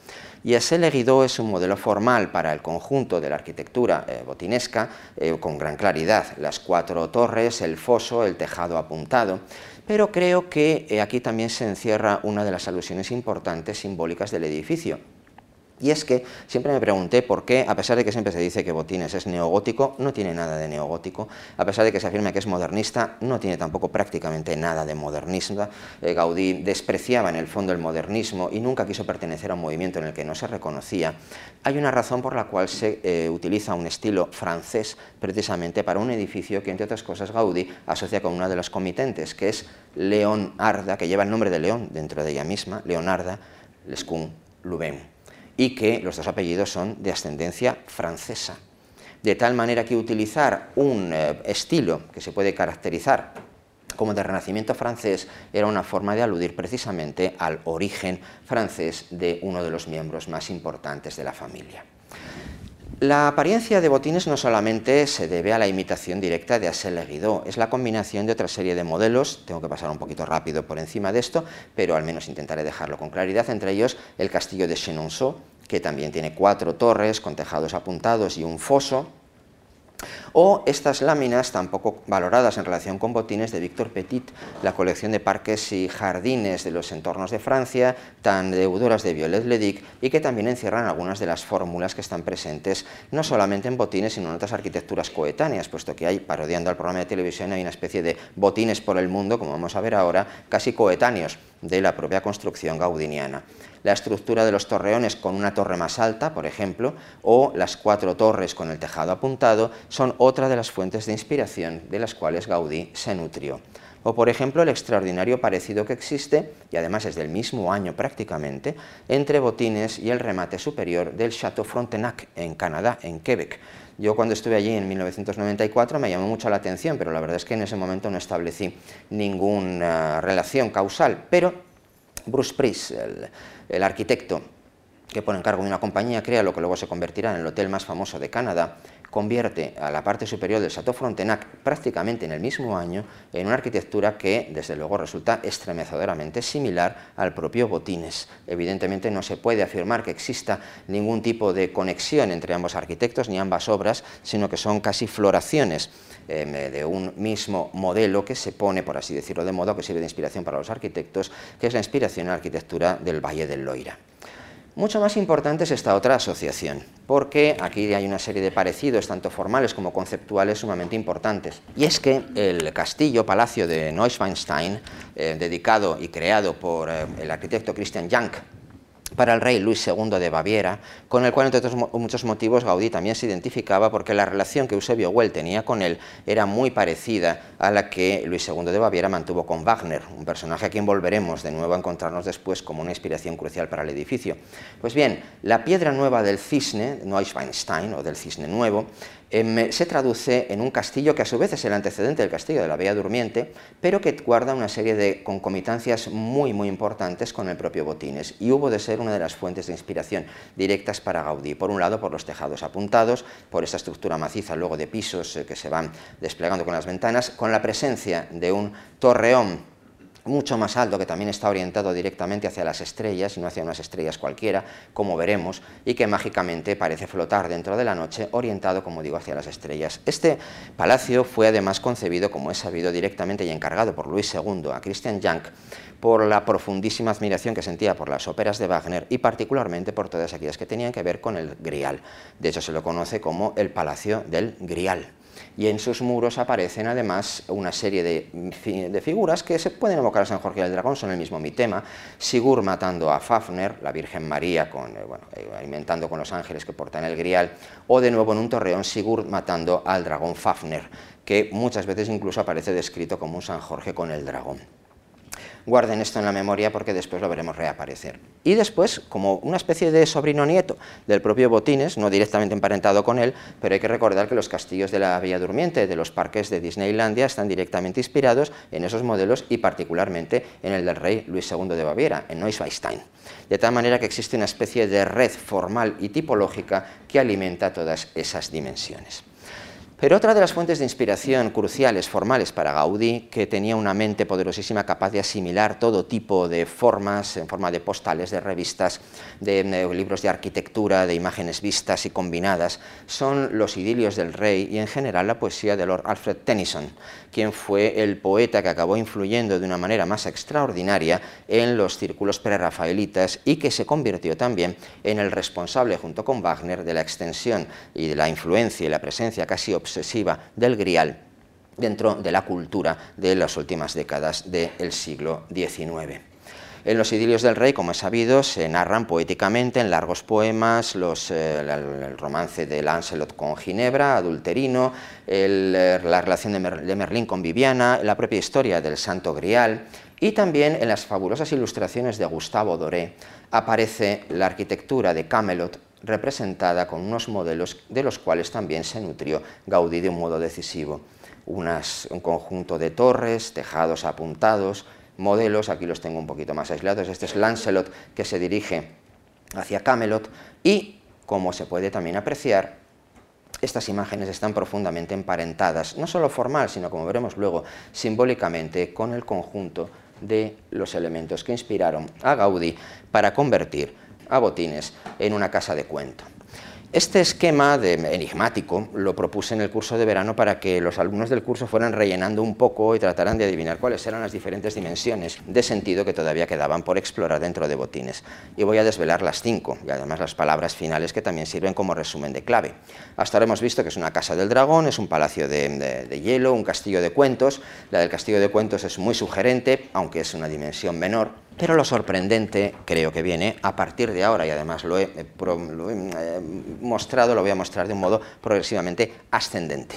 y ese Leguidó es un modelo formal para el conjunto de la arquitectura eh, botinesca eh, con gran claridad, las cuatro torres, el foso, el tejado apuntado, pero creo que eh, aquí también se encierra una de las alusiones importantes simbólicas del edificio, y es que siempre me pregunté por qué, a pesar de que siempre se dice que Botines es neogótico, no tiene nada de neogótico, a pesar de que se afirma que es modernista, no tiene tampoco prácticamente nada de modernismo. Eh, Gaudí despreciaba en el fondo el modernismo y nunca quiso pertenecer a un movimiento en el que no se reconocía. Hay una razón por la cual se eh, utiliza un estilo francés precisamente para un edificio que, entre otras cosas, Gaudí asocia con una de las comitentes, que es Leonarda, que lleva el nombre de León dentro de ella misma, Leonarda Lescun Louvain y que los dos apellidos son de ascendencia francesa. De tal manera que utilizar un eh, estilo que se puede caracterizar como de renacimiento francés era una forma de aludir precisamente al origen francés de uno de los miembros más importantes de la familia. La apariencia de botines no solamente se debe a la imitación directa de Assel Guidot, es la combinación de otra serie de modelos, tengo que pasar un poquito rápido por encima de esto, pero al menos intentaré dejarlo con claridad, entre ellos el castillo de Chenonceau, que también tiene cuatro torres con tejados apuntados y un foso, o estas láminas tampoco valoradas en relación con botines de Victor Petit, la colección de parques y jardines de los entornos de Francia, tan deudoras de Violet Ledic y que también encierran algunas de las fórmulas que están presentes no solamente en botines, sino en otras arquitecturas coetáneas, puesto que hay, parodiando al programa de televisión, hay una especie de botines por el mundo, como vamos a ver ahora, casi coetáneos de la propia construcción gaudiniana la estructura de los torreones con una torre más alta, por ejemplo, o las cuatro torres con el tejado apuntado, son otra de las fuentes de inspiración de las cuales Gaudí se nutrió. O por ejemplo el extraordinario parecido que existe, y además es del mismo año prácticamente, entre Botines y el remate superior del Château Frontenac en Canadá, en Quebec. Yo cuando estuve allí en 1994 me llamó mucho la atención, pero la verdad es que en ese momento no establecí ninguna relación causal, pero Bruce Price, el, el arquitecto que pone en cargo de una compañía crea lo que luego se convertirá en el hotel más famoso de Canadá, convierte a la parte superior del Chateau Frontenac prácticamente en el mismo año en una arquitectura que desde luego resulta estremecedoramente similar al propio Botines. Evidentemente no se puede afirmar que exista ningún tipo de conexión entre ambos arquitectos ni ambas obras, sino que son casi floraciones em, de un mismo modelo que se pone, por así decirlo de modo, que sirve de inspiración para los arquitectos, que es la inspiración en la arquitectura del Valle del Loira. Mucho más importante es esta otra asociación, porque aquí hay una serie de parecidos, tanto formales como conceptuales, sumamente importantes. Y es que el castillo, palacio de Neuschwanstein, eh, dedicado y creado por eh, el arquitecto Christian Jank, para el rey Luis II de Baviera, con el cual, entre otros muchos motivos, Gaudí también se identificaba porque la relación que Eusebio Well tenía con él era muy parecida a la que Luis II de Baviera mantuvo con Wagner, un personaje a quien volveremos de nuevo a encontrarnos después como una inspiración crucial para el edificio. Pues bien, la piedra nueva del cisne, Neuschwanstein, o del cisne nuevo, se traduce en un castillo que a su vez es el antecedente del castillo de la Bella Durmiente, pero que guarda una serie de concomitancias muy muy importantes con el propio Botines y hubo de ser una de las fuentes de inspiración directas para Gaudí. Por un lado, por los tejados apuntados, por esa estructura maciza luego de pisos eh, que se van desplegando con las ventanas, con la presencia de un torreón mucho más alto, que también está orientado directamente hacia las estrellas y no hacia unas estrellas cualquiera, como veremos, y que mágicamente parece flotar dentro de la noche, orientado, como digo, hacia las estrellas. Este palacio fue además concebido, como es sabido, directamente y encargado por Luis II a Christian Jank, por la profundísima admiración que sentía por las óperas de Wagner y particularmente por todas aquellas que tenían que ver con el Grial. De hecho, se lo conoce como el Palacio del Grial y en sus muros aparecen además una serie de, figuras que se pueden evocar a San Jorge del Dragón, son el mismo mitema, Sigur matando a Fafner, la Virgen María eh, eh, alimentando con los ángeles que portan el grial, o de nuevo en un torreón Sigur matando al dragón Fafner, que muchas veces incluso aparece descrito como un San Jorge con el dragón. Guarden esto en la memoria porque después lo veremos reaparecer. Y después, como una especie de sobrino nieto del propio Botines, no directamente emparentado con él, pero hay que recordar que los castillos de la Villa Durmiente, de los parques de Disneylandia, están directamente inspirados en esos modelos y particularmente en el del rey Luis II de Baviera, en Neuschwanstein. De tal manera que existe una especie de red formal y tipológica que alimenta todas esas dimensiones. Pero otra de las fuentes de inspiración cruciales, formales para Gaudí, que tenía una mente poderosísima capaz de asimilar todo tipo de formas, en forma de postales, de revistas, de, libros de arquitectura, de imágenes vistas y combinadas, son los idilios del rey y en general la poesía de Lord Alfred Tennyson, quien fue el poeta que acabó influyendo de una manera más extraordinaria en los círculos prerrafaelitas y que se convirtió también en el responsable, junto con Wagner, de la extensión y de la influencia y la presencia casi obsesiva del grial dentro de la cultura de las últimas décadas del siglo XIX. En los idilios del rey, como es sabido, se narran poéticamente en largos poemas los, eh, el, romance de Lancelot con Ginebra, adulterino, eh, la relación de, Merlín con Viviana, la propia historia del Santo Grial, y también en las fabulosas ilustraciones de Gustavo Doré aparece la arquitectura de Camelot representada con unos modelos de los cuales también se nutrió Gaudí de un modo decisivo. un conjunto de torres, tejados apuntados, modelos, aquí los tengo un poquito más aislados, este es Lancelot que se dirige hacia Camelot y, como se puede también apreciar, estas imágenes están profundamente emparentadas, no solo formal, sino como veremos luego, simbólicamente con el conjunto de los elementos que inspiraron a Gaudí para convertir a Botines en una casa de cuento. Este esquema de enigmático lo propuse en el curso de verano para que los alumnos del curso fueran rellenando un poco y trataran de adivinar cuáles eran las diferentes dimensiones de sentido que todavía quedaban por explorar dentro de Botines. Y voy a desvelar las cinco y además las palabras finales que también sirven como resumen de clave. Hasta ahora hemos visto que es una casa del dragón, es un palacio de, de hielo, un castillo de cuentos. La del castillo de cuentos es muy sugerente, aunque es una dimensión menor pero lo sorprendente creo que viene a partir de ahora, y además lo he, eh, eh, mostrado, lo voy a mostrar de un modo progresivamente ascendente.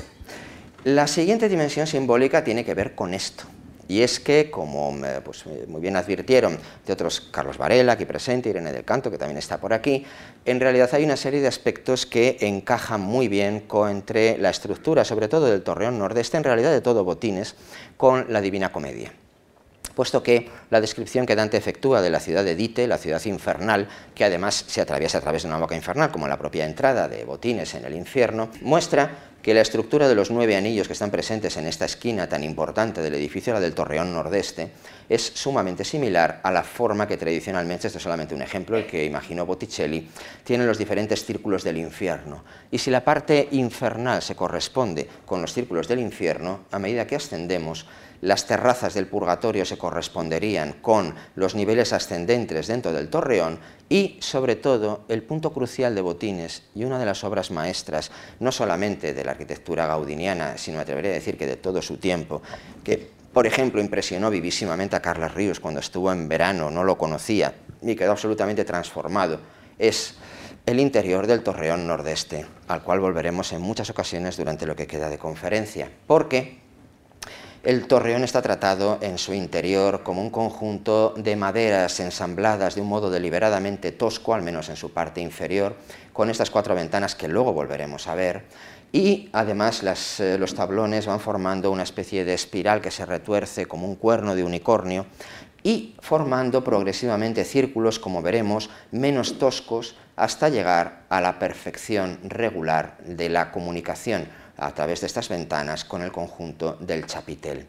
La siguiente dimensión simbólica tiene que ver con esto. Y es que, como eh, pues, muy bien advirtieron de otros, Carlos Varela, aquí presente, Irene del Canto, que también está por aquí, en realidad hay una serie de aspectos que encajan muy bien con, entre la estructura, sobre todo del Torreón Nordeste, en realidad de todo Botines, con la Divina Comedia puesto que la descripción que Dante efectúa de la ciudad de Dite, la ciudad infernal, que además se atraviesa a través de una boca infernal, como la propia entrada de Botines en el infierno, muestra que la estructura de los nueve anillos que están presentes en esta esquina tan importante del edificio, la del Torreón Nordeste, es sumamente similar a la forma que tradicionalmente, esto es solamente un ejemplo, el que imaginó Botticelli, tienen los diferentes círculos del infierno. Y si la parte infernal se corresponde con los círculos del infierno, a medida que ascendemos, las terrazas del purgatorio se corresponderían con los niveles ascendentes dentro del torreón y, sobre todo, el punto crucial de Botines y una de las obras maestras, no solamente de la arquitectura gaudiniana, sino me atrevería a decir que de todo su tiempo, que, por ejemplo, impresionó vivísimamente a Carlos Ríos cuando estuvo en verano, no lo conocía y quedó absolutamente transformado, es el interior del torreón nordeste, al cual volveremos en muchas ocasiones durante lo que queda de conferencia, porque el torreón está tratado en su interior como un conjunto de maderas ensambladas de un modo deliberadamente tosco, al menos en su parte inferior, con estas cuatro ventanas que luego volveremos a ver, y además eh, los tablones van formando una especie de espiral que se retuerce como un cuerno de unicornio y formando progresivamente círculos, como veremos, menos toscos hasta llegar a la perfección regular de la comunicación a través de estas ventanas con el conjunto del chapitel.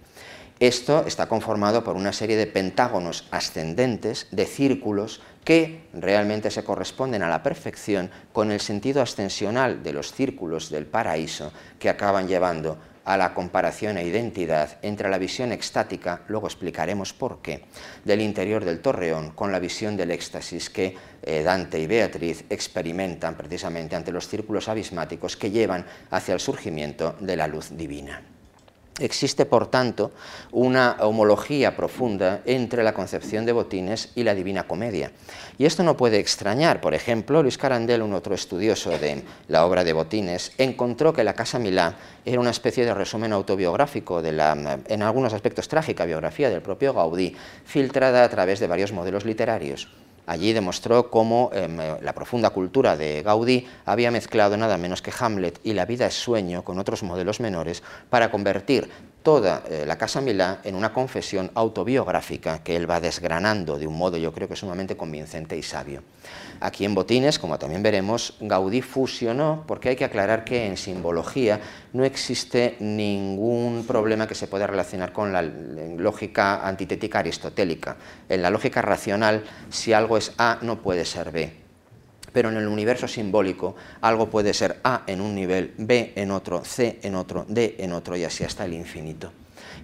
Esto está conformado por una serie de pentágonos ascendentes, de círculos, que realmente se corresponden a la perfección con el sentido ascensional de los círculos del paraíso que acaban llevando a la comparación e identidad entre la visión extática, luego explicaremos por qué, del interior del torreón con la visión del éxtasis que eh, Dante y Beatriz experimentan precisamente ante los círculos abismáticos que llevan hacia el surgimiento de la luz divina. Existe, por tanto, una homología profunda entre la concepción de Botines y la Divina Comedia. Y esto no puede extrañar. Por ejemplo, Luis Carandel, un otro estudioso de la obra de Botines, encontró que la Casa Milá era una especie de resumen autobiográfico de la, en algunos aspectos trágica biografía del propio Gaudí, filtrada a través de varios modelos literarios. Allí demostró cómo em, la profunda cultura de Gaudí había mezclado nada menos que Hamlet y la vida es sueño con otros modelos menores para convertir toda eh, la Casa Milá en una confesión autobiográfica que él va desgranando de un modo yo creo que sumamente convincente y sabio. Aquí en Botines, como también veremos, Gaudí fusionó, porque hay que aclarar que en simbología no existe ningún problema que se pueda relacionar con la lógica antitética aristotélica. En la lógica racional, si algo es A, no puede ser B pero en el universo simbólico algo puede ser A en un nivel, B en otro, C en otro, D en otro y así hasta el infinito.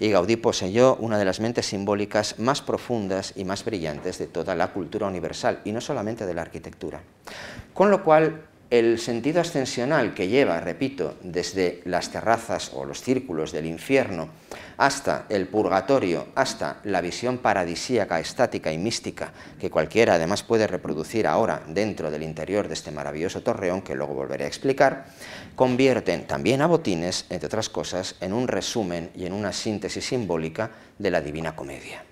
Y Gaudí poseyó una de las mentes simbólicas más profundas y más brillantes de toda la cultura universal, y no solamente de la arquitectura. Con lo cual, el sentido ascensional que lleva, repito, desde las terrazas o los círculos del infierno hasta el purgatorio, hasta la visión paradisíaca, estática y mística que cualquiera además puede reproducir ahora dentro del interior de este maravilloso torreón, que luego volveré a explicar, convierten también a Botines, entre otras cosas, en un resumen y en una síntesis simbólica de la Divina Comedia.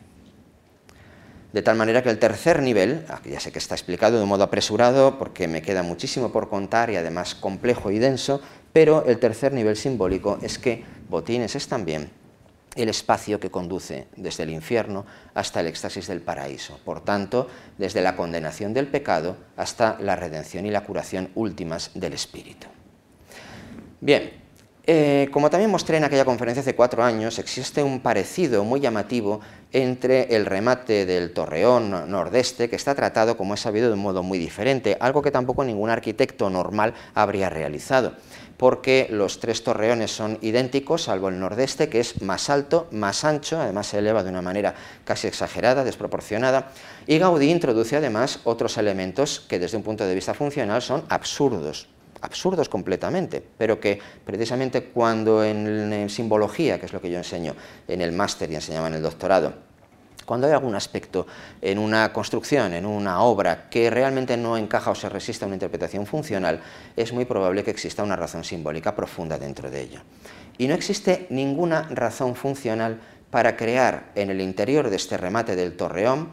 De tal manera que el tercer nivel, ya sé que está explicado de un modo apresurado porque me queda muchísimo por contar y además complejo y denso, pero el tercer nivel simbólico es que Botines es también el espacio que conduce desde el infierno hasta el éxtasis del paraíso. Por tanto, desde la condenación del pecado hasta la redención y la curación últimas del espíritu. Bien, eh, como también mostré en aquella conferencia hace cuatro años, existe un parecido muy llamativo entre el remate del torreón nordeste, que está tratado, como he sabido, de un modo muy diferente, algo que tampoco ningún arquitecto normal habría realizado, porque los tres torreones son idénticos, salvo el nordeste, que es más alto, más ancho, además se eleva de una manera casi exagerada, desproporcionada, y Gaudí introduce además otros elementos que desde un punto de vista funcional son absurdos absurdos completamente, pero que precisamente cuando en, simbología, que es lo que yo enseño en el máster y enseñaba en el doctorado, cuando hay algún aspecto en una construcción, en una obra, que realmente no encaja o se resiste a una interpretación funcional, es muy probable que exista una razón simbólica profunda dentro de ello. Y no existe ninguna razón funcional para crear en el interior de este remate del torreón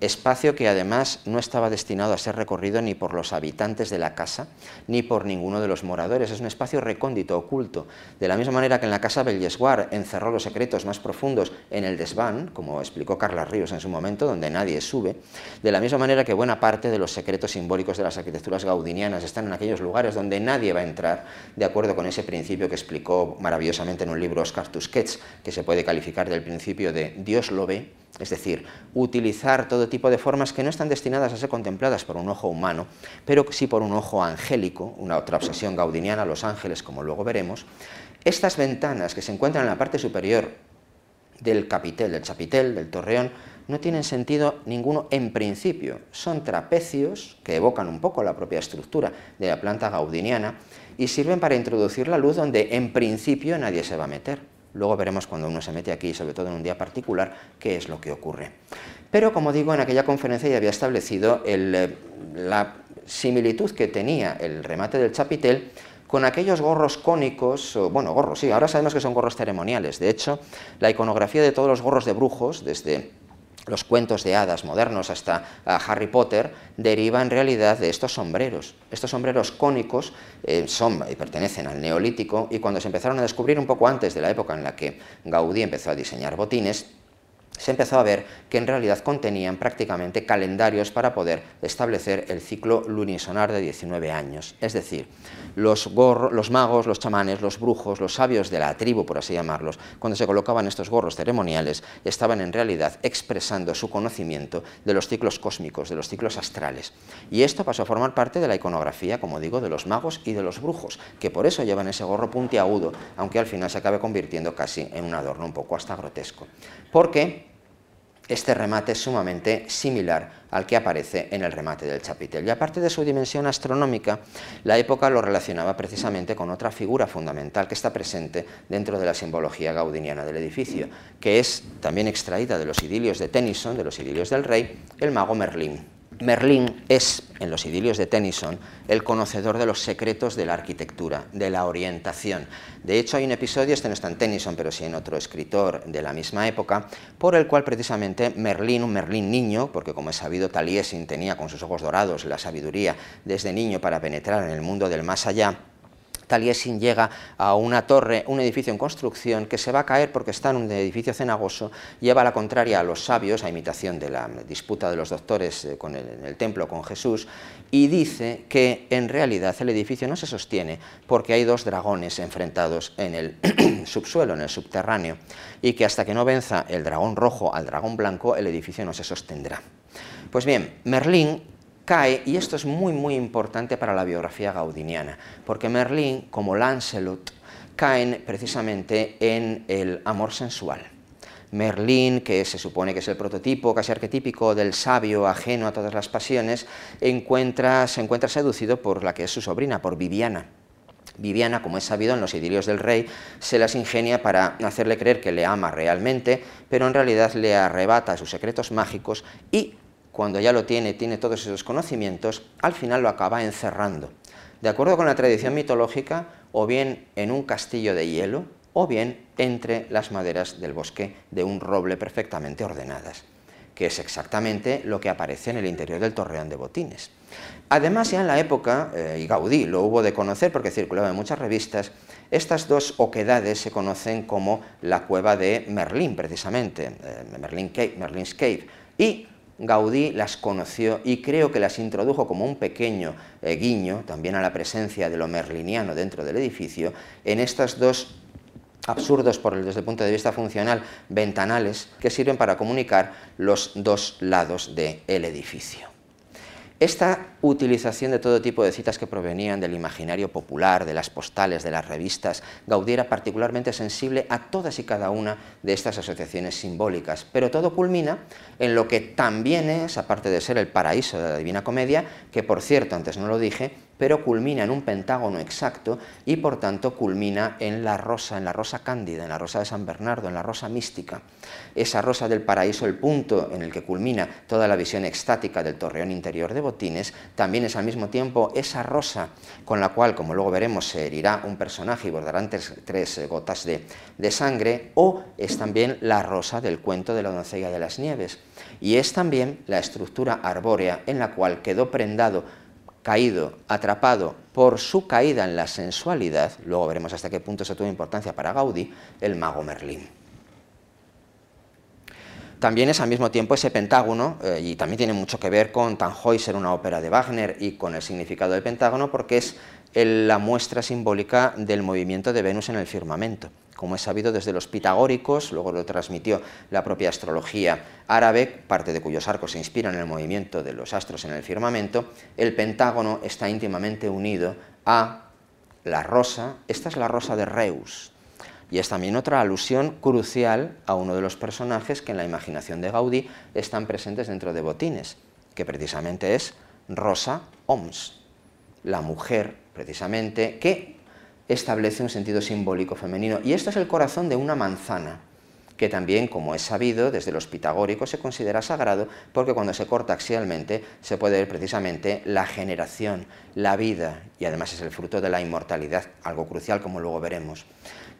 espacio que además no estaba destinado a ser recorrido ni por los habitantes de la casa ni por ninguno de los moradores. Es un espacio recóndito, oculto. De la misma manera que en la casa Bellesguard encerró los secretos más profundos en el desván, como explicó Carla Ríos en su momento, donde nadie sube, de la misma manera que buena parte de los secretos simbólicos de las arquitecturas gaudinianas están en aquellos lugares donde nadie va a entrar, de acuerdo con ese principio que explicó maravillosamente en un libro Oscar Tusquets, que se puede calificar del principio de Dios lo ve, es decir, utilizar todo tipo de formas que no están destinadas a ser contempladas por un ojo humano, pero sí por un ojo angélico, una otra obsesión gaudiniana, los ángeles, como luego veremos. Estas ventanas que se encuentran en la parte superior del capitel, del chapitel, del torreón, no tienen sentido ninguno en principio. Son trapecios que evocan un poco la propia estructura de la planta gaudiniana y sirven para introducir la luz donde en principio nadie se va a meter. Luego veremos cuando uno se mete aquí, sobre todo en un día particular, qué es lo que ocurre. Pero como digo, en aquella conferencia ya había establecido eh, la similitud que tenía el remate del chapitel con aquellos gorros cónicos, bueno, gorros, sí, ahora sabemos que son gorros ceremoniales. De hecho, la iconografía de todos los gorros de brujos, desde los cuentos de hadas modernos hasta Harry Potter, deriva en realidad de estos sombreros. Estos sombreros cónicos eh, son y pertenecen al neolítico y cuando se empezaron a descubrir un poco antes de la época en la que Gaudí empezó a diseñar botines, se empezó a ver que en realidad contenían prácticamente calendarios para poder establecer el ciclo lunisolar de 19 años. Es decir, los, los, magos, los chamanes, los brujos, los sabios de la tribu, por así llamarlos, cuando se colocaban estos gorros ceremoniales, estaban en realidad expresando su conocimiento de los ciclos cósmicos, de los ciclos astrales. Y esto pasó a formar parte de la iconografía, como digo, de los magos y de los brujos, que por eso llevan ese gorro puntiagudo, aunque al final se acabe convirtiendo casi en un adorno un poco hasta grotesco. Porque este remate es sumamente similar al que aparece en el remate del chapitel. Y aparte de su dimensión astronómica, la época lo relacionaba precisamente con otra figura fundamental que está presente dentro de la simbología gaudiniana del edificio, que es también extraída de los idilios de Tennyson, de los idilios del rey, el mago Merlín. Merlín es, en los idilios de Tennyson, el conocedor de los secretos de la arquitectura, de la orientación. De hecho, hay un episodio, este no está en Tennyson, pero sí en otro escritor de la misma época, por el cual precisamente Merlín, un Merlín niño, porque como es sabido, Taliesin tenía con sus ojos dorados la sabiduría desde niño para penetrar en el mundo del más allá, Taliesin llega a una torre, un edificio en construcción que se va a caer porque está en un edificio cenagoso, lleva la contraria a los sabios, a imitación de la disputa de los doctores eh, con el, en el templo con Jesús, y dice que en realidad el edificio no se sostiene porque hay dos dragones enfrentados en el subsuelo, en el subterráneo, y que hasta que no venza el dragón rojo al dragón blanco, el edificio no se sostendrá. Pues bien, Merlín cae, y esto es muy muy importante para la biografía gaudiniana, porque Merlín, como Lancelot, caen precisamente en el amor sensual. Merlín, que se supone que es el prototipo casi arquetípico del sabio ajeno a todas las pasiones, encuentra, se encuentra seducido por la que es su sobrina, por Viviana. Viviana, como es sabido en los idilios del rey, se las ingenia para hacerle creer que le ama realmente, pero en realidad le arrebata sus secretos mágicos y cuando ya lo tiene, tiene todos esos conocimientos, al final lo acaba encerrando. De acuerdo con la tradición mitológica, o bien en un castillo de hielo, o bien entre las maderas del bosque de un roble perfectamente ordenadas, que es exactamente lo que aparece en el interior del torreón de Botines. Además, ya en la época, eh, y Gaudí lo hubo de conocer porque circulaba en muchas revistas, estas dos oquedades se conocen como la cueva de Merlín, precisamente, eh, Merlin's Cave, y Gaudí las conoció y creo que las introdujo como un pequeño eh, guiño también a la presencia de lo merliniano dentro del edificio en estas dos absurdos por el, desde el punto de vista funcional ventanales que sirven para comunicar los dos lados del edificio. Esta utilización de todo tipo de citas que provenían del imaginario popular, de las postales, de las revistas, Gaudí era particularmente sensible a todas y cada una de estas asociaciones simbólicas, pero todo culmina en lo que también es, aparte de ser el paraíso de la Divina Comedia, que por cierto, antes no lo dije, pero culmina en un pentágono exacto y por tanto culmina en la rosa, en la rosa cándida, en la rosa de San Bernardo, en la rosa mística. Esa rosa del paraíso, el punto en el que culmina toda la visión extática del torreón interior de Botines, también es al mismo tiempo esa rosa con la cual, como luego veremos, se herirá un personaje y bordarán tres, gotas de, de sangre, o es también la rosa del cuento de la doncella de las nieves. y es también la estructura arbórea en la cual quedó prendado, caído, atrapado por su caída en la sensualidad, luego veremos hasta qué punto eso tuvo importancia para Gaudí, el mago Merlín. También es al mismo tiempo ese pentágono, eh, y también tiene mucho que ver con Tannhäuser, una ópera de Wagner, y con el significado del pentágono, porque es la muestra simbólica del movimiento de Venus en el firmamento. Como es sabido desde los pitagóricos, luego lo transmitió la propia astrología árabe, parte de cuyos arcos se inspiran en el movimiento de los astros en el firmamento, el pentágono está íntimamente unido a la rosa, esta es la rosa de Reus, y es también otra alusión crucial a uno de los personajes que en la imaginación de Gaudí están presentes dentro de Botines, que precisamente es Rosa Oms, la mujer precisamente que establece un sentido simbólico femenino. Y esto es el corazón de una manzana, que también, como es sabido, desde los pitagóricos se considera sagrado porque cuando se corta axialmente se puede ver precisamente la generación, la vida, y además es el fruto de la inmortalidad, algo crucial como luego veremos.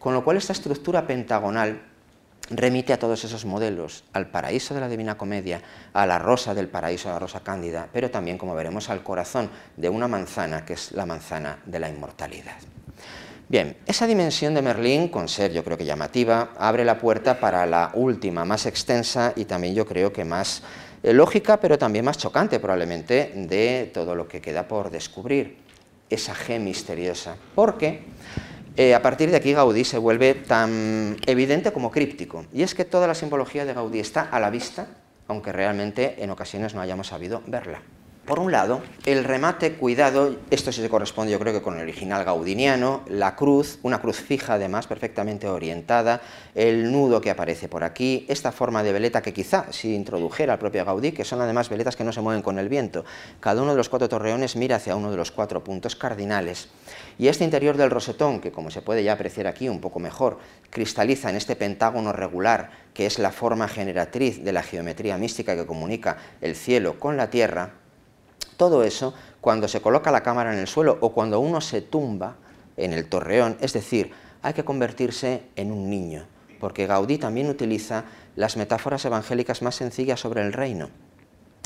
Con lo cual esta estructura pentagonal remite a todos esos modelos, al paraíso de la Divina Comedia, a la rosa del paraíso, a la rosa cándida, pero también, como veremos, al corazón de una manzana, que es la manzana de la inmortalidad. Bien, esa dimensión de Merlín, con ser yo creo que llamativa, abre la puerta para la última, más extensa y también yo creo que más eh, lógica, pero también más chocante probablemente, de todo lo que queda por descubrir, esa G misteriosa. Porque eh, a partir de aquí Gaudí se vuelve tan evidente como críptico. Y es que toda la simbología de Gaudí está a la vista, aunque realmente en ocasiones no hayamos sabido verla. Por un lado, el remate cuidado, esto sí se corresponde yo creo que con el original gaudiniano, la cruz, una cruz fija además, perfectamente orientada, el nudo que aparece por aquí, esta forma de veleta que quizá si introdujera el propio Gaudí, que son además veletas que no se mueven con el viento. Cada uno de los cuatro torreones mira hacia uno de los cuatro puntos cardinales. Y este interior del rosetón, que como se puede ya apreciar aquí un poco mejor, cristaliza en este pentágono regular, que es la forma generatriz de la geometría mística que comunica el cielo con la tierra, todo eso, cuando se coloca la cámara en el suelo o cuando uno se tumba en el torreón, es decir, hay que convertirse en un niño, porque Gaudí también utiliza las metáforas evangélicas más sencillas sobre el reino.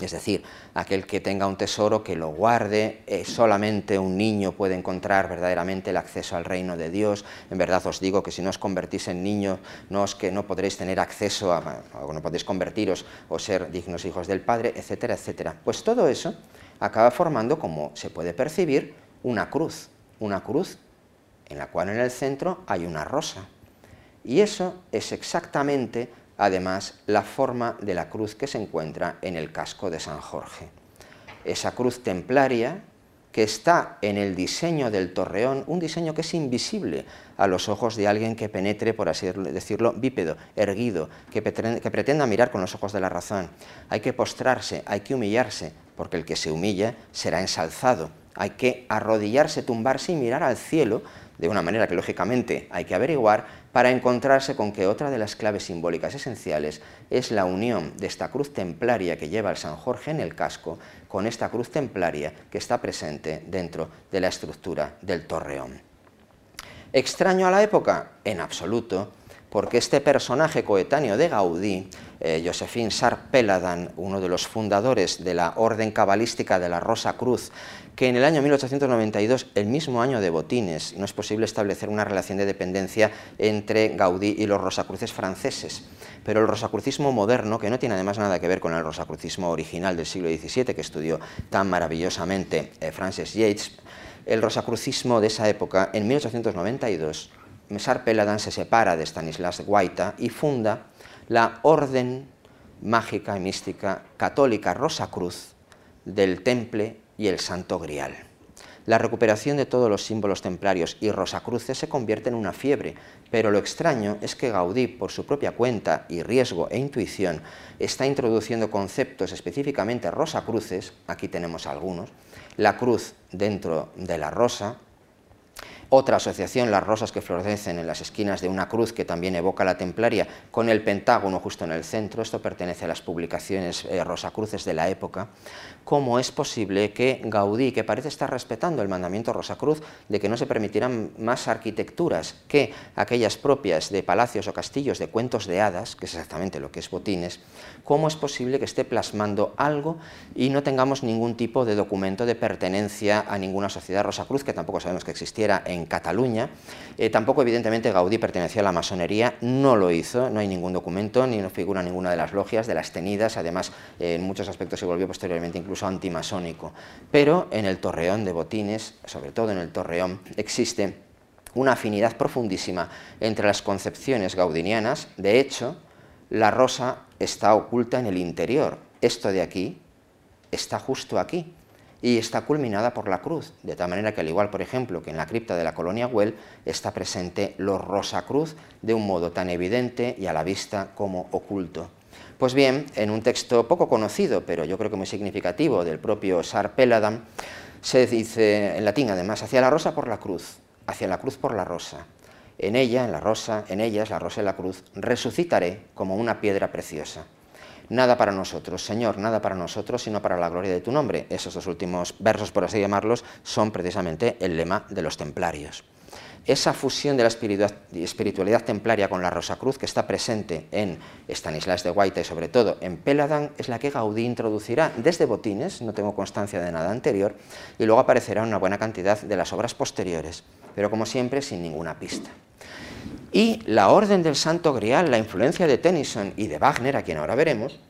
Es decir, aquel que tenga un tesoro, que lo guarde, eh, solamente un niño puede encontrar verdaderamente el acceso al reino de Dios. En verdad os digo que si no os convertís en niños, no, que no podréis tener acceso a, o no podéis convertiros o ser dignos hijos del Padre, etcétera, etcétera. Pues todo eso acaba formando, como se puede percibir, una cruz, una cruz en la cual en el centro hay una rosa. Y eso es exactamente, además, la forma de la cruz que se encuentra en el casco de San Jorge. Esa cruz templaria que está en el diseño del torreón, un diseño que es invisible a los ojos de alguien que penetre, por así decirlo, bípedo, erguido, que pretenda mirar con los ojos de la razón. Hay que postrarse, hay que humillarse, porque el que se humilla será ensalzado. Hay que arrodillarse, tumbarse y mirar al cielo de una manera que lógicamente hay que averiguar para encontrarse con que otra de las claves simbólicas esenciales es la unión de esta cruz templaria que lleva el San Jorge en el casco con esta cruz templaria que está presente dentro de la estructura del torreón. ¿Extraño a la época? En absoluto, porque este personaje coetáneo de Gaudí, eh, Josephine Sar Peladan, uno de los fundadores de la orden cabalística de la Rosa Cruz, que en el año 1892, el mismo año de Botines, no es posible establecer una relación de dependencia entre Gaudí y los rosacruces franceses. Pero el rosacrucismo moderno, que no tiene además nada que ver con el rosacrucismo original del siglo XVII, que estudió tan maravillosamente eh, Francis Yates, el rosacrucismo de esa época, en 1892, Mesar Peladan se separa de Stanislas Guaita y funda la Orden Mágica y Mística Católica Rosa Cruz del Temple y el Santo Grial. La recuperación de todos los símbolos templarios y rosacruces se convierte en una fiebre, pero lo extraño es que Gaudí, por su propia cuenta y riesgo e intuición, está introduciendo conceptos específicamente rosacruces, aquí tenemos algunos, la cruz dentro de la rosa, otra asociación, las rosas que florecen en las esquinas de una cruz que también evoca la templaria, con el pentágono justo en el centro, esto pertenece a las publicaciones eh, rosacruces de la época, ¿cómo es posible que Gaudí, que parece estar respetando el mandamiento Rosacruz de que no se permitirán más arquitecturas que aquellas propias de palacios o castillos de cuentos de hadas, que es exactamente lo que es Botines, cómo es posible que esté plasmando algo y no tengamos ningún tipo de documento de pertenencia a ninguna sociedad Rosacruz, que tampoco sabemos que existiera en Cataluña, eh, tampoco evidentemente Gaudí pertenecía a la masonería, no lo hizo, no hay ningún documento, ni no figura ninguna de las logias, de las tenidas, además en muchos aspectos se volvió posteriormente incluso antimasónico, pero en el torreón de Botines, sobre todo en el torreón, existe una afinidad profundísima entre las concepciones gaudinianas, de hecho, la rosa está oculta en el interior, esto de aquí está justo aquí, y está culminada por la cruz, de tal manera que al igual, por ejemplo, que en la cripta de la colonia Güell, está presente los Rosacruz de un modo tan evidente y a la vista como oculto. Pues bien, en un texto poco conocido, pero yo creo que muy significativo, del propio Sar Peladam, se dice en latín además, hacia la rosa por la cruz, hacia la cruz por la rosa. En ella, en la rosa, en ellas, la rosa y la cruz, resucitaré como una piedra preciosa. Nada para nosotros, Señor, nada para nosotros, sino para la gloria de tu nombre. Esos dos últimos versos, por así llamarlos, son precisamente el lema de los templarios. Esa fusión de la espiritualidad templaria con la Rosa Cruz que está presente en Stanislas de Guaita y sobre todo en Péladan es la que Gaudí introducirá desde Botines, no tengo constancia de nada anterior, y luego aparecerá una buena cantidad de las obras posteriores, pero como siempre sin ninguna pista. Y la Orden del Santo Grial, la influencia de Tennyson y de Wagner, a quien ahora veremos,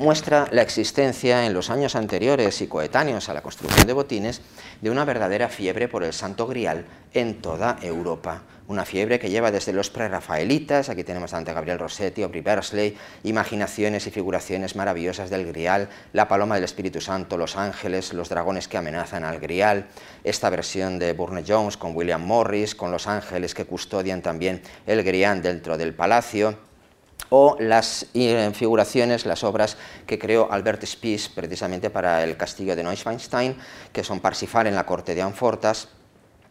muestra la existencia en los años anteriores y coetáneos a la construcción de botines de una verdadera fiebre por el Santo Grial en toda Europa. Una fiebre que lleva desde los prerrafaelitas, aquí tenemos ante Gabriel Rossetti, Aubrey Bersley, imaginaciones y figuraciones maravillosas del Grial, la paloma del Espíritu Santo, los ángeles, los dragones que amenazan al Grial, esta versión de Burne Jones con William Morris, con los ángeles que custodian también el Grial dentro del palacio, o las eh, figuraciones, las obras que creó Albert Spies precisamente para el castillo de Neuschwanstein, que son Parsifal en la corte de Anfortas,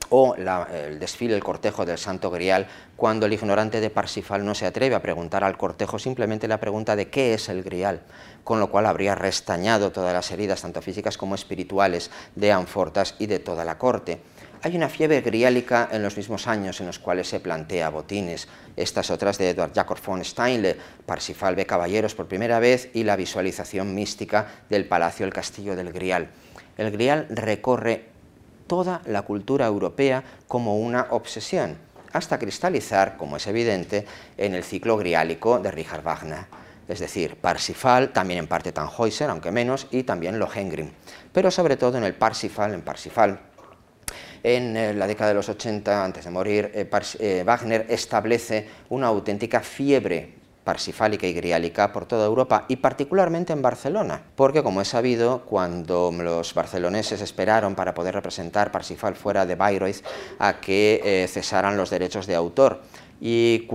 o el desfile, el cortejo del Santo Grial, cuando el ignorante de Parsifal no se atreve a preguntar al cortejo simplemente la pregunta de qué es el Grial, con lo cual habría restañado todas las heridas, tanto físicas como espirituales, de Anfortas y de toda la corte. Hay una fiebre griálica en los mismos años en los cuales se plantea botines, estas otras de Edward Jacob von Steinle, Parsifal ve caballeros por primera vez y la visualización mística del palacio, el castillo del Grial. El Grial recorre toda la cultura europea como una obsesión, hasta cristalizar, como es evidente, en el ciclo griálico de Richard Wagner. Es decir, Parsifal, también en parte Tannhäuser, aunque menos, y también Lohengrin. Pero sobre todo en el Parsifal, en Parsifal, en eh, la década de los 80, antes de morir, eh, eh, Wagner establece una auténtica fiebre parsifálica y griálica por toda Europa y particularmente en Barcelona, porque como es sabido, cuando los barceloneses esperaron para poder representar Parsifal fuera de Bayreuth a que eh, cesaran los derechos de autor, y,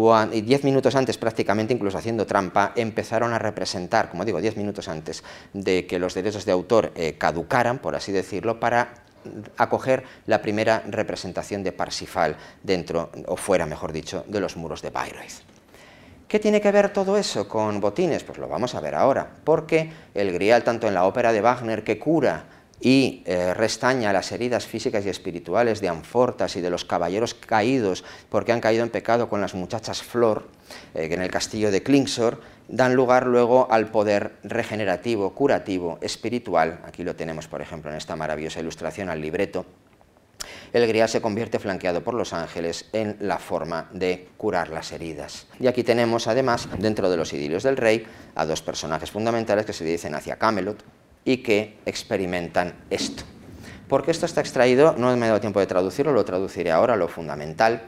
diez minutos antes, prácticamente incluso haciendo trampa, empezaron a representar, como digo, diez minutos antes de que los derechos de autor eh, caducaran, por así decirlo, para acoger la primera representación de Parsifal dentro, o fuera, mejor dicho, de los muros de Bayreuth. ¿Qué tiene que ver todo eso con botines? Pues lo vamos a ver ahora, porque el grial, tanto en la ópera de Wagner, que cura y eh, restaña las heridas físicas y espirituales de Anfortas y de los caballeros caídos porque han caído en pecado con las muchachas Flor, eh, en el castillo de Klingsor, dan lugar luego al poder regenerativo, curativo, espiritual, aquí lo tenemos por ejemplo en esta maravillosa ilustración al libreto, el grial se convierte flanqueado por los ángeles en la forma de curar las heridas. Y aquí tenemos además, dentro de los idilios del rey, a dos personajes fundamentales que se dicen hacia Camelot y que experimentan esto. Porque esto está extraído, no me he dado tiempo de traducirlo, lo traduciré ahora, lo fundamental,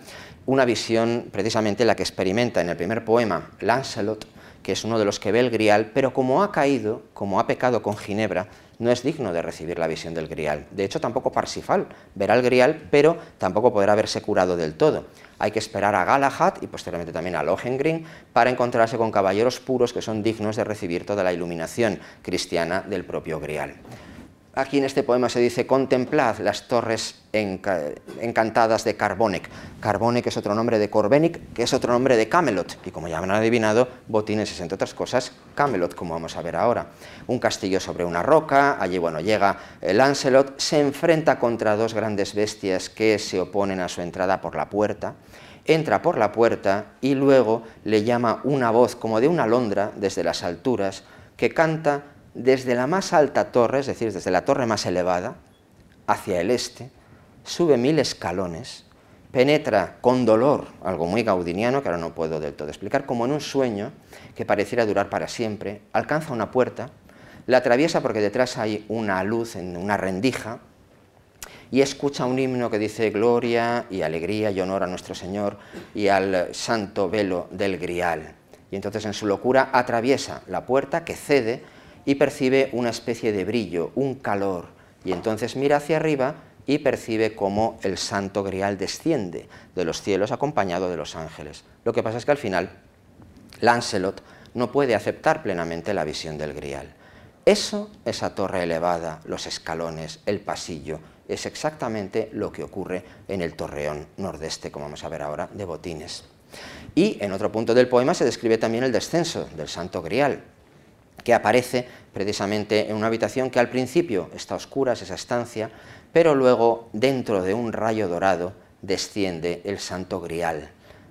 una visión precisamente la que experimenta en el primer poema Lancelot, que es uno de los que ve el grial, pero como ha caído, como ha pecado con Ginebra, no es digno de recibir la visión del grial. De hecho, tampoco Parsifal verá el grial, pero tampoco podrá haberse curado del todo. Hay que esperar a Galahad y posteriormente también a Lohengrin para encontrarse con caballeros puros que son dignos de recibir toda la iluminación cristiana del propio grial. Aquí en este poema se dice, contemplad las torres encantadas de Carbonic. Carbonic es otro nombre de Corbenic, que es otro nombre de Camelot. Y como ya han adivinado, Botines es, entre otras cosas, Camelot, como vamos a ver ahora. Un castillo sobre una roca, allí bueno, llega Lancelot, se enfrenta contra dos grandes bestias que se oponen a su entrada por la puerta entra por la puerta y luego le llama una voz como de una alondra desde las alturas que canta desde la más alta torre, es decir, desde la torre más elevada, hacia el este, sube mil escalones, penetra con dolor, algo muy gaudiniano que ahora no puedo del todo explicar, como en un sueño que pareciera durar para siempre, alcanza una puerta, la atraviesa porque detrás hay una luz en una rendija, y escucha un himno que dice gloria y alegría y honor a nuestro Señor y al santo velo del grial. Y entonces en su locura atraviesa la puerta que cede y percibe una especie de brillo, un calor, y entonces mira hacia arriba y percibe cómo el santo grial desciende de los cielos acompañado de los ángeles. Lo que pasa es que al final Lancelot no puede aceptar plenamente la visión del grial. Eso, esa torre elevada, los escalones, el pasillo, es exactamente lo que ocurre en el torreón nordeste, como vamos a ver ahora, de Botines. Y en otro punto del poema se describe también el descenso del Santo Grial, que aparece precisamente en una habitación que al principio está oscura, es esa estancia, pero luego dentro de un rayo dorado desciende el Santo Grial,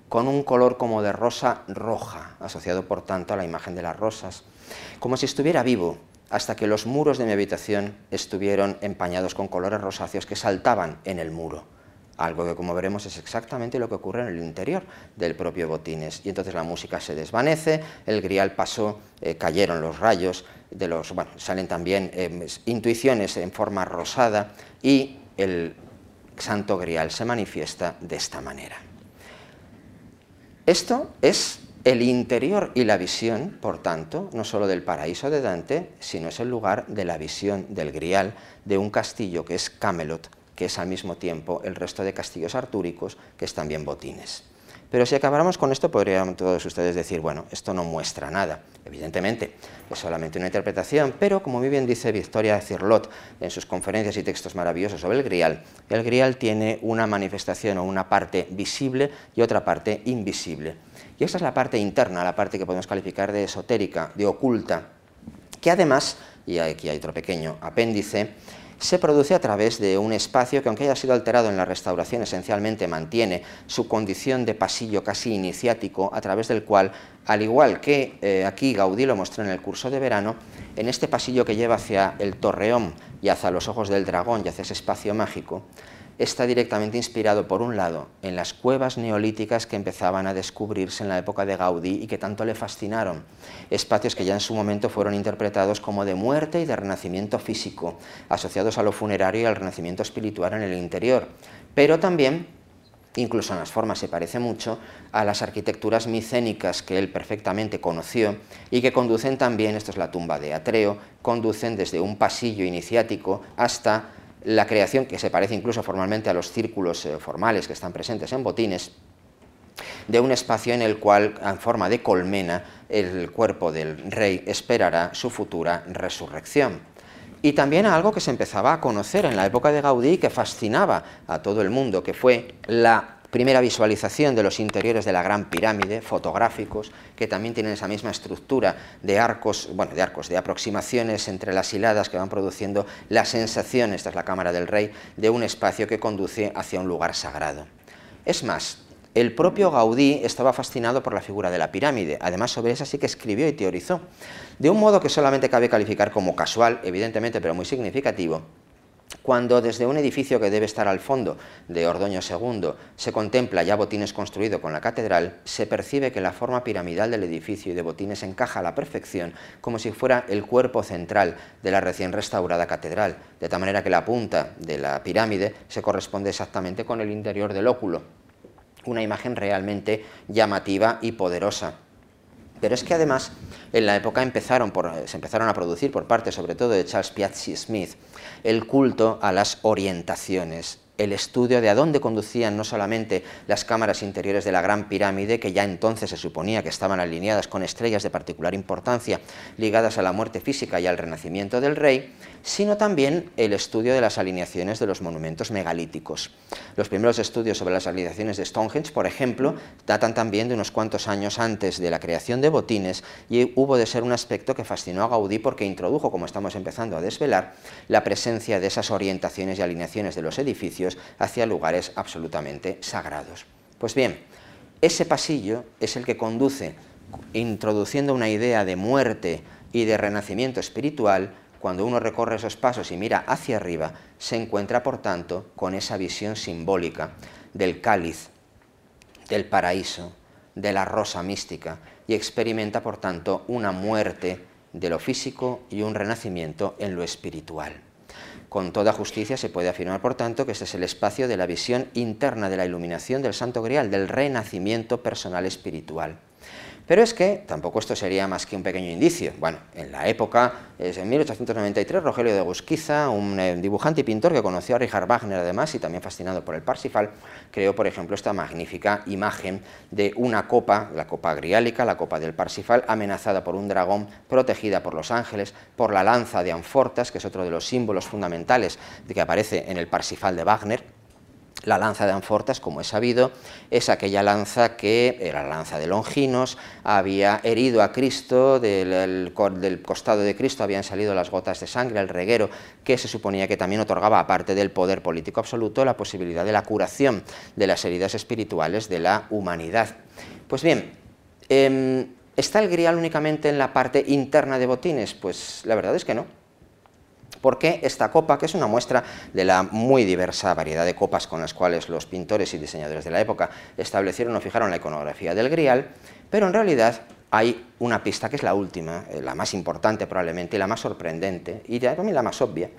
con un color como de rosa roja, asociado por tanto a la imagen de las rosas, como si estuviera vivo, hasta que los muros de mi habitación estuvieron empañados con colores rosáceos que saltaban en el muro algo que como veremos es exactamente lo que ocurre en el interior del propio Botines. Y entonces la música se desvanece, el grial pasó, eh, cayeron los rayos, de los, bueno, salen también eh, intuiciones en forma rosada y el santo grial se manifiesta de esta manera. Esto es el interior y la visión, por tanto, no solo del paraíso de Dante, sino es el lugar de la visión del grial de un castillo que es Camelot, que es al mismo tiempo el resto de castillos artúricos, que es también botines. Pero si acabáramos con esto, podrían todos ustedes decir, bueno, esto no muestra nada. Evidentemente, es solamente una interpretación, pero como muy bien dice Victoria Cirlot en sus conferencias y textos maravillosos sobre el grial, el grial tiene una manifestación o una parte visible y otra parte invisible. Y esa es la parte interna, la parte que podemos calificar de esotérica, de oculta, que además, y aquí hay otro pequeño apéndice, se produce a través de un espacio que, aunque haya sido alterado en la restauración, esencialmente mantiene su condición de pasillo casi iniciático, a través del cual, al igual que eh, aquí Gaudí lo mostró en el curso de verano, en este pasillo que lleva hacia el torreón y hacia los ojos del dragón y hacia ese espacio mágico, está directamente inspirado, por un lado, en las cuevas neolíticas que empezaban a descubrirse en la época de Gaudí y que tanto le fascinaron, espacios que ya en su momento fueron interpretados como de muerte y de renacimiento físico, asociados a lo funerario y al renacimiento espiritual en el interior, pero también incluso en las formas se parece mucho a las arquitecturas micénicas que él perfectamente conoció y que conducen también, esto es la tumba de Atreo, conducen desde un pasillo iniciático hasta la creación, que se parece incluso formalmente a los círculos eh, formales que están presentes en Botines, de un espacio en el cual, en forma de colmena, el cuerpo del rey esperará su futura resurrección. Y también a algo que se empezaba a conocer en la época de Gaudí que fascinaba a todo el mundo, que fue la primera visualización de los interiores de la Gran Pirámide, fotográficos, que también tienen esa misma estructura de arcos, bueno, de arcos, de aproximaciones entre las hiladas que van produciendo la sensación, esta es la Cámara del Rey, de un espacio que conduce hacia un lugar sagrado. Es más, el propio Gaudí estaba fascinado por la figura de la pirámide, además sobre esa sí que escribió y teorizó, de un modo que solamente cabe calificar como casual, evidentemente, pero muy significativo, cuando desde un edificio que debe estar al fondo de Ordoño II se contempla ya Botines construido con la catedral, se percibe que la forma piramidal del edificio y de Botines encaja a la perfección como si fuera el cuerpo central de la recién restaurada catedral, de tal manera que la punta de la pirámide se corresponde exactamente con el interior del óculo. Una imagen realmente llamativa y poderosa. Pero es que además en la época empezaron se empezaron a producir por parte sobre todo de Charles Piazzi Smith el culto a las orientaciones. el estudio de a dónde conducían no solamente las cámaras interiores de la Gran Pirámide, que ya entonces se suponía que estaban alineadas con estrellas de particular importancia ligadas a la muerte física y al renacimiento del rey, sino también el estudio de las alineaciones de los monumentos megalíticos. Los primeros estudios sobre las alineaciones de Stonehenge, por ejemplo, datan también de unos cuantos años antes de la creación de botines y hubo de ser un aspecto que fascinó a Gaudí porque introdujo, como estamos empezando a desvelar, la presencia de esas orientaciones y alineaciones de los edificios hacia lugares absolutamente sagrados. Pues bien, ese pasillo es el que conduce, introduciendo una idea de muerte y de renacimiento espiritual, cuando uno recorre esos pasos y mira hacia arriba, se encuentra, por tanto, con esa visión simbólica del cáliz, del paraíso, de la rosa mística, y experimenta, por tanto, una muerte de lo físico y un renacimiento en lo espiritual. Con toda justicia se puede afirmar, por tanto, que este es el espacio de la visión interna de la iluminación del Santo Grial, del renacimiento personal espiritual. Pero es que tampoco esto sería más que un pequeño indicio. Bueno, en la época, en 1893, Rogelio de Gusquiza, un eh, dibujante y pintor que conoció a Richard Wagner además y también fascinado por el Parsifal, creó, por ejemplo, esta magnífica imagen de una copa, la copa griálica, la copa del Parsifal, amenazada por un dragón, protegida por los ángeles, por la lanza de Anfortas, que es otro de los símbolos fundamentales de que aparece en el Parsifal de Wagner, la lanza de Anfortas, como es sabido, es aquella lanza que era la lanza de Longinos, había herido a Cristo, del, costado de Cristo habían salido las gotas de sangre, el reguero, que se suponía que también otorgaba, aparte del poder político absoluto, la posibilidad de la curación de las heridas espirituales de la humanidad. Pues bien, em, ¿está el grial únicamente en la parte interna de botines? Pues la verdad es que no porque esta copa, que es una muestra de la muy diversa variedad de copas con las cuales los pintores y diseñadores de la época establecieron o fijaron la iconografía del grial, pero en realidad hay una pista que es la última, eh, la más importante probablemente y la más sorprendente y también la más obvia,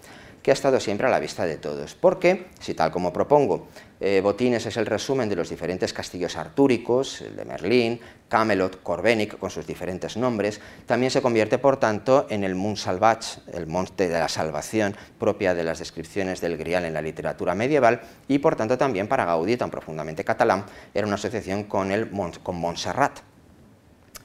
que ha estado siempre a la vista de todos. Porque, si tal como propongo, eh, Botines es el resumen de los diferentes castillos artúricos, el de Merlín, Camelot, Corbenic, con sus diferentes nombres, también se convierte, por tanto, en el Mont Salvage, el monte de la salvación propia de las descripciones del Grial en la literatura medieval, y por tanto también para Gaudí, tan profundamente catalán, era una asociación con, el, con Montserrat.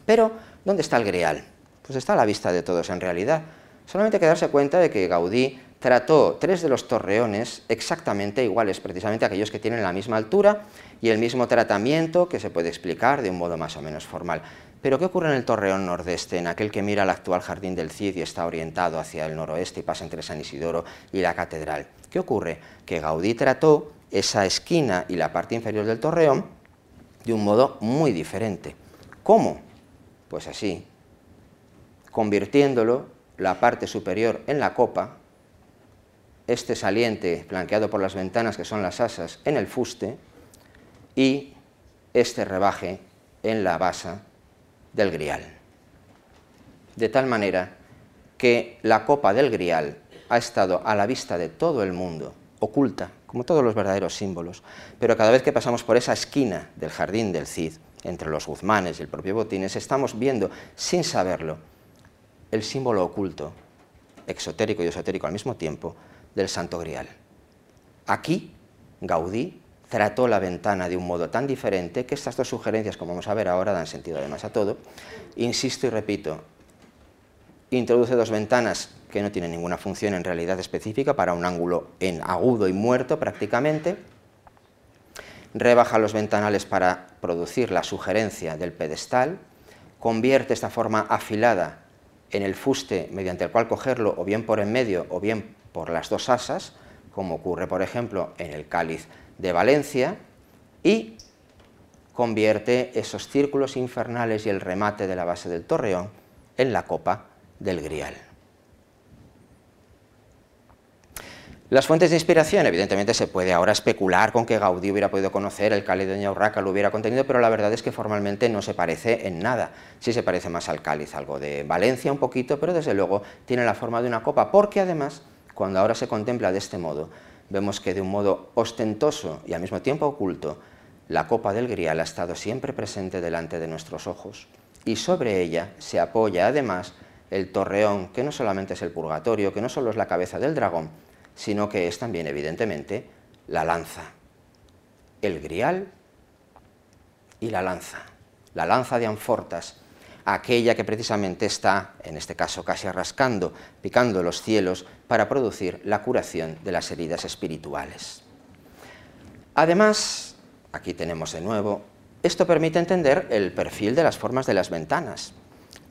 Pero, ¿dónde está el Grial? Pues está a la vista de todos en realidad. Solamente hay que darse cuenta de que Gaudí trató tres de los torreones exactamente iguales, precisamente aquellos que tienen la misma altura y el mismo tratamiento que se puede explicar de un modo más o menos formal. Pero ¿qué ocurre en el torreón nordeste, en aquel que mira al actual jardín del Cid y está orientado hacia el noroeste y pasa entre San Isidoro y la catedral? ¿Qué ocurre? Que Gaudí trató esa esquina y la parte inferior del torreón de un modo muy diferente. ¿Cómo? Pues así, convirtiéndolo la parte superior en la copa este saliente flanqueado por las ventanas que son las asas en el fuste y este rebaje en la basa del grial. De tal manera que la copa del grial ha estado a la vista de todo el mundo, oculta, como todos los verdaderos símbolos, pero cada vez que pasamos por esa esquina del jardín del Cid, entre los Guzmanes y el propio Botines, estamos viendo, sin saberlo, el símbolo oculto, exotérico y esotérico al mismo tiempo, del Santo Grial. Aquí, Gaudí trató la ventana de un modo tan diferente que estas dos sugerencias, como vamos a ver ahora, dan sentido además a todo. Insisto y repito, introduce dos ventanas que no tienen ninguna función en realidad específica para un ángulo en agudo y muerto prácticamente, rebaja los ventanales para producir la sugerencia del pedestal, convierte esta forma afilada en el fuste mediante el cual cogerlo o bien por en medio o bien por las dos asas, como ocurre por ejemplo en el cáliz de Valencia, y convierte esos círculos infernales y el remate de la base del torreón en la copa del grial. Las fuentes de inspiración, evidentemente se puede ahora especular con que Gaudí hubiera podido conocer el cáliz de Urraca, lo hubiera contenido, pero la verdad es que formalmente no se parece en nada. Sí se parece más al cáliz, algo de Valencia un poquito, pero desde luego tiene la forma de una copa, porque además cuando ahora se contempla de este modo, vemos que de un modo ostentoso y al mismo tiempo oculto, la copa del grial ha estado siempre presente delante de nuestros ojos y sobre ella se apoya además el torreón, que no solamente es el purgatorio, que no solo es la cabeza del dragón, sino que es también evidentemente la lanza, el grial y la lanza, la lanza de Anfortas, aquella que precisamente está, en este caso casi rascando, picando los cielos para producir la curación de las heridas espirituales. Además, aquí tenemos de nuevo, esto permite entender el perfil de las formas de las ventanas,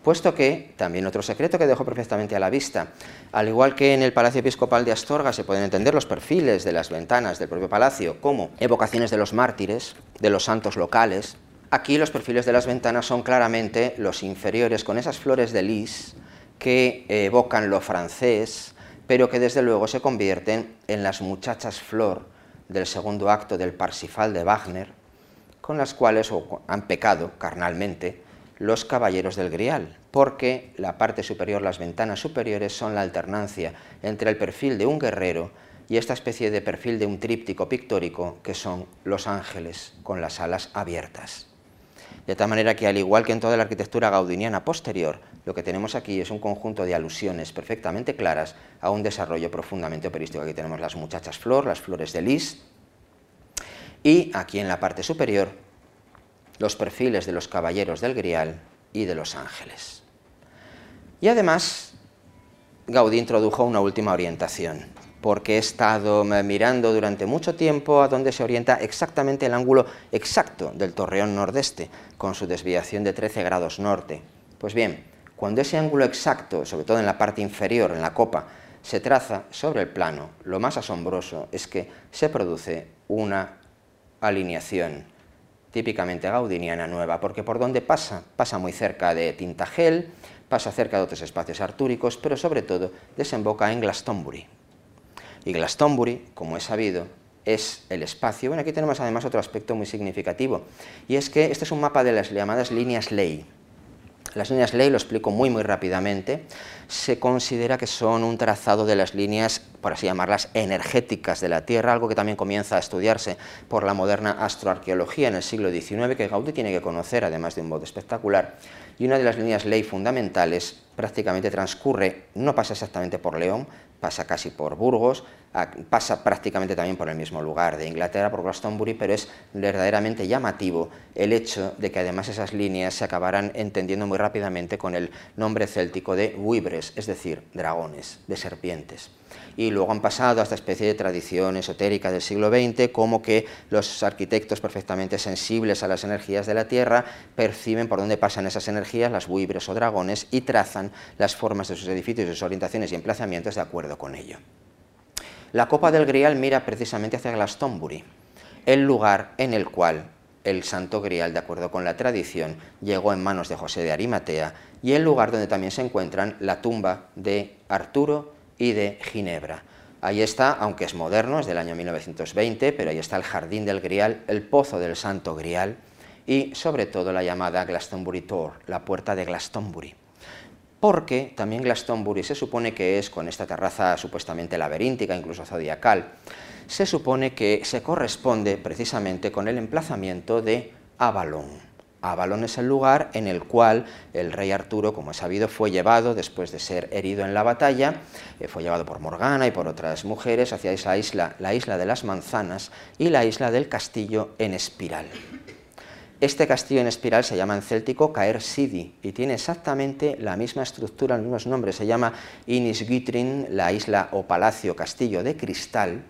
puesto que, también otro secreto que dejo perfectamente a la vista, al igual que en el Palacio Episcopal de Astorga se pueden entender los perfiles de las ventanas del propio palacio como evocaciones de los mártires, de los santos locales, Aquí los perfiles de las ventanas son claramente los inferiores con esas flores de lis que evocan lo francés, pero que desde luego se convierten en las muchachas flor del segundo acto del Parsifal de Wagner, con las cuales han pecado carnalmente los caballeros del Grial, porque la parte superior, las ventanas superiores, son la alternancia entre el perfil de un guerrero y esta especie de perfil de un tríptico pictórico que son los ángeles con las alas abiertas. De tal manera que, al igual que en toda la arquitectura gaudiniana posterior, lo que tenemos aquí es un conjunto de alusiones perfectamente claras a un desarrollo profundamente operístico. Aquí tenemos las muchachas flor, las flores de lis, y aquí en la parte superior los perfiles de los caballeros del Grial y de los ángeles. Y además, Gaudí introdujo una última orientación, porque he estado mirando durante mucho tiempo a dónde se orienta exactamente el ángulo exacto del torreón nordeste, con su desviación de 13 grados norte. Pues bien, cuando ese ángulo exacto, sobre todo en la parte inferior, en la copa, se traza sobre el plano, lo más asombroso es que se produce una alineación típicamente gaudiniana nueva, porque por donde pasa, pasa muy cerca de Tintagel, pasa cerca de otros espacios artúricos, pero sobre todo desemboca en Glastonbury, y Glastonbury, como es sabido, es el espacio. Bueno, aquí tenemos además otro aspecto muy significativo, y es que este es un mapa de las llamadas líneas ley. Las líneas ley, lo explico muy muy rápidamente, se considera que son un trazado de las líneas, por así llamarlas, energéticas de la Tierra, algo que también comienza a estudiarse por la moderna astroarqueología en el siglo XIX, que Gaudí tiene que conocer, además de un modo espectacular, y una de las líneas ley fundamentales prácticamente transcurre, no pasa exactamente por León, pasa casi por Burgos, pasa prácticamente también por el mismo lugar de Inglaterra, por Glastonbury, pero es verdaderamente llamativo el hecho de que además esas líneas se acabaran entendiendo muy rápidamente con el nombre céltico de Wibres, es decir, dragones, de serpientes y luego han pasado a esta especie de tradición esotérica del siglo XX, como que los arquitectos perfectamente sensibles a las energías de la Tierra perciben por dónde pasan esas energías, las buibres o dragones, y trazan las formas de sus edificios, sus orientaciones y emplazamientos de acuerdo con ello. La Copa del Grial mira precisamente hacia Glastonbury, el lugar en el cual el Santo Grial, de acuerdo con la tradición, llegó en manos de José de Arimatea y el lugar donde también se encuentran la tumba de Arturo y de Ginebra. Ahí está, aunque es moderno, es del año 1920, pero ahí está el Jardín del Grial, el Pozo del Santo Grial y sobre todo la llamada Glastonbury Tor, la puerta de Glastonbury. Porque también Glastonbury se supone que es, con esta terraza supuestamente laberíntica, incluso zodiacal, se supone que se corresponde precisamente con el emplazamiento de Avalon. Avalon es el lugar en el cual el rey Arturo, como es sabido, fue llevado después de ser herido en la batalla, eh, fue llevado por Morgana y por otras mujeres hacia esa isla, la isla de las manzanas y la isla del castillo en espiral. Este castillo en espiral se llama en céltico Caer Sidi y tiene exactamente la misma estructura, los mismos nombres. Se llama Inisgitrin, la isla o palacio castillo de cristal,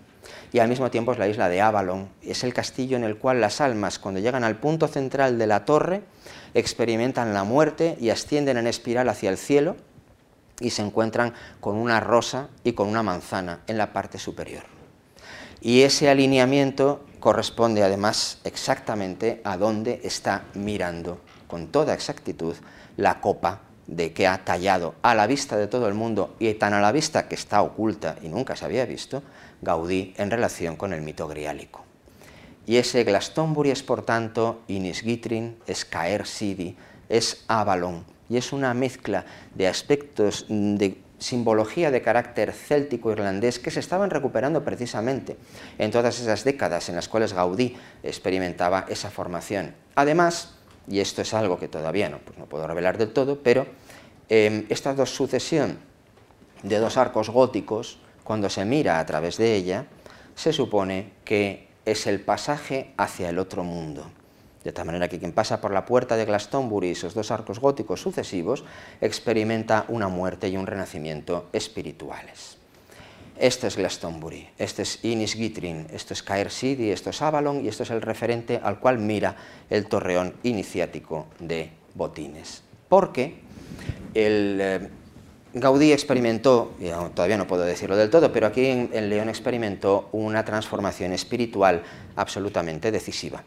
y al mismo tiempo es la isla de Avalon. Es el castillo en el cual las almas, cuando llegan al punto central de la torre, experimentan la muerte y ascienden en espiral hacia el cielo y se encuentran con una rosa y con una manzana en la parte superior. Y ese alineamiento corresponde además exactamente a dónde está mirando con toda exactitud la copa de que ha tallado a la vista de todo el mundo y tan a la vista que está oculta y nunca se había visto, Gaudí en relación con el mito griálico. Y ese Glastonbury es, por tanto, Inisgitrin, es Caer Sidi, es Avalon, y es una mezcla de aspectos de simbología de carácter céltico irlandés que se estaban recuperando precisamente en todas esas décadas en las cuales Gaudí experimentaba esa formación. Además, y esto es algo que todavía no, pues no puedo revelar del todo, pero eh, esta dos sucesión de dos arcos góticos cuando se mira a través de ella, se supone que es el pasaje hacia el otro mundo. De tal manera que quien pasa por la puerta de Glastonbury y esos dos arcos góticos sucesivos experimenta una muerte y un renacimiento espirituales. Esto es Glastonbury, este es Innisgitrin, esto es Caer City, esto es Avalon y esto es el referente al cual mira el torreón iniciático de Botines. Porque el eh, Gaudí experimentó, y todavía no puedo decirlo del todo, pero aquí en, en León experimentó una transformación espiritual absolutamente decisiva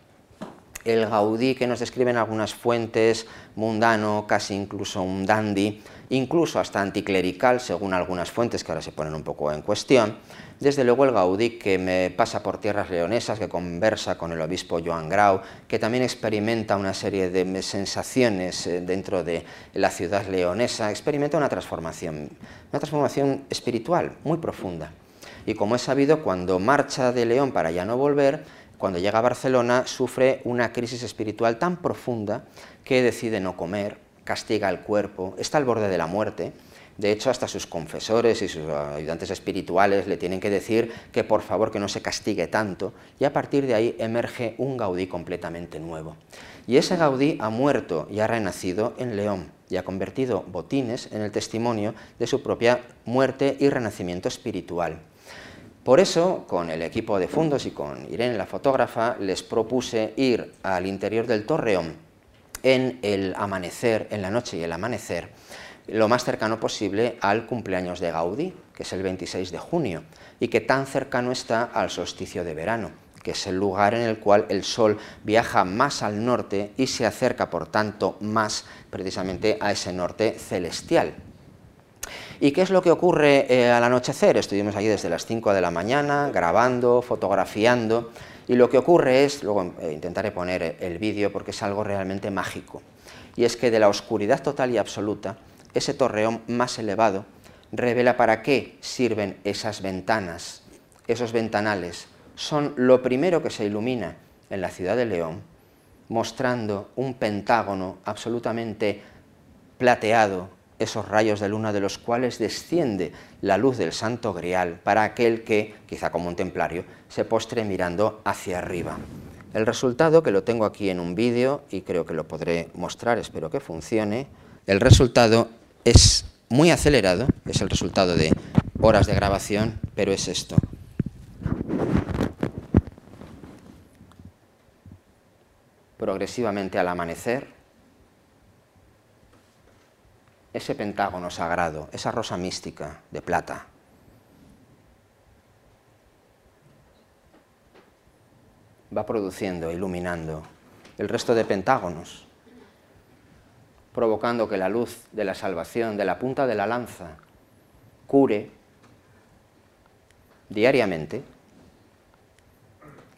el Gaudí que nos describen algunas fuentes, mundano, casi incluso un dandy, incluso hasta anticlerical, según algunas fuentes que ahora se ponen un poco en cuestión. Desde luego el Gaudí que me pasa por tierras leonesas, que conversa con el obispo Joan Grau, que también experimenta una serie de sensaciones eh, dentro de la ciudad leonesa, experimenta una transformación, una transformación espiritual muy profunda. Y como es sabido, cuando marcha de León para ya no volver, cuando llega a Barcelona sufre una crisis espiritual tan profunda que decide no comer, castiga el cuerpo, está al borde de la muerte. De hecho, hasta sus confesores y sus ayudantes espirituales le tienen que decir que por favor que no se castigue tanto y a partir de ahí emerge un Gaudí completamente nuevo. Y ese Gaudí ha muerto y ha renacido en León y ha convertido Botines en el testimonio de su propia muerte y renacimiento espiritual. Por eso, con el equipo de Fundos y con Irene, la fotógrafa, les propuse ir al interior del torreón en el amanecer, en la noche y el amanecer, lo más cercano posible al cumpleaños de Gaudí, que es el 26 de junio, y que tan cercano está al solsticio de verano, que es el lugar en el cual el Sol viaja más al norte y se acerca, por tanto, más precisamente a ese norte celestial, ¿Y qué es lo que ocurre eh, al anochecer? Estuvimos allí desde las 5 de la mañana, grabando, fotografiando, y lo que ocurre es, luego eh, intentaré poner el vídeo porque es algo realmente mágico, y es que de la oscuridad total y absoluta, ese torreón más elevado revela para qué sirven esas ventanas, esos ventanales. Son lo primero que se ilumina en la ciudad de León, mostrando un pentágono absolutamente plateado, esos rayos de luna de los cuales desciende la luz del santo grial para aquel que, quizá como un templario, se postre mirando hacia arriba. El resultado, que lo tengo aquí en un vídeo y creo que lo podré mostrar, espero que funcione, el resultado es muy acelerado, es el resultado de horas de grabación, pero es esto. Progresivamente al amanecer, ese pentágono sagrado, esa rosa mística de plata. Va produciendo, iluminando el resto de pentágonos, provocando que la luz de la salvación, de la punta de la lanza, cure diariamente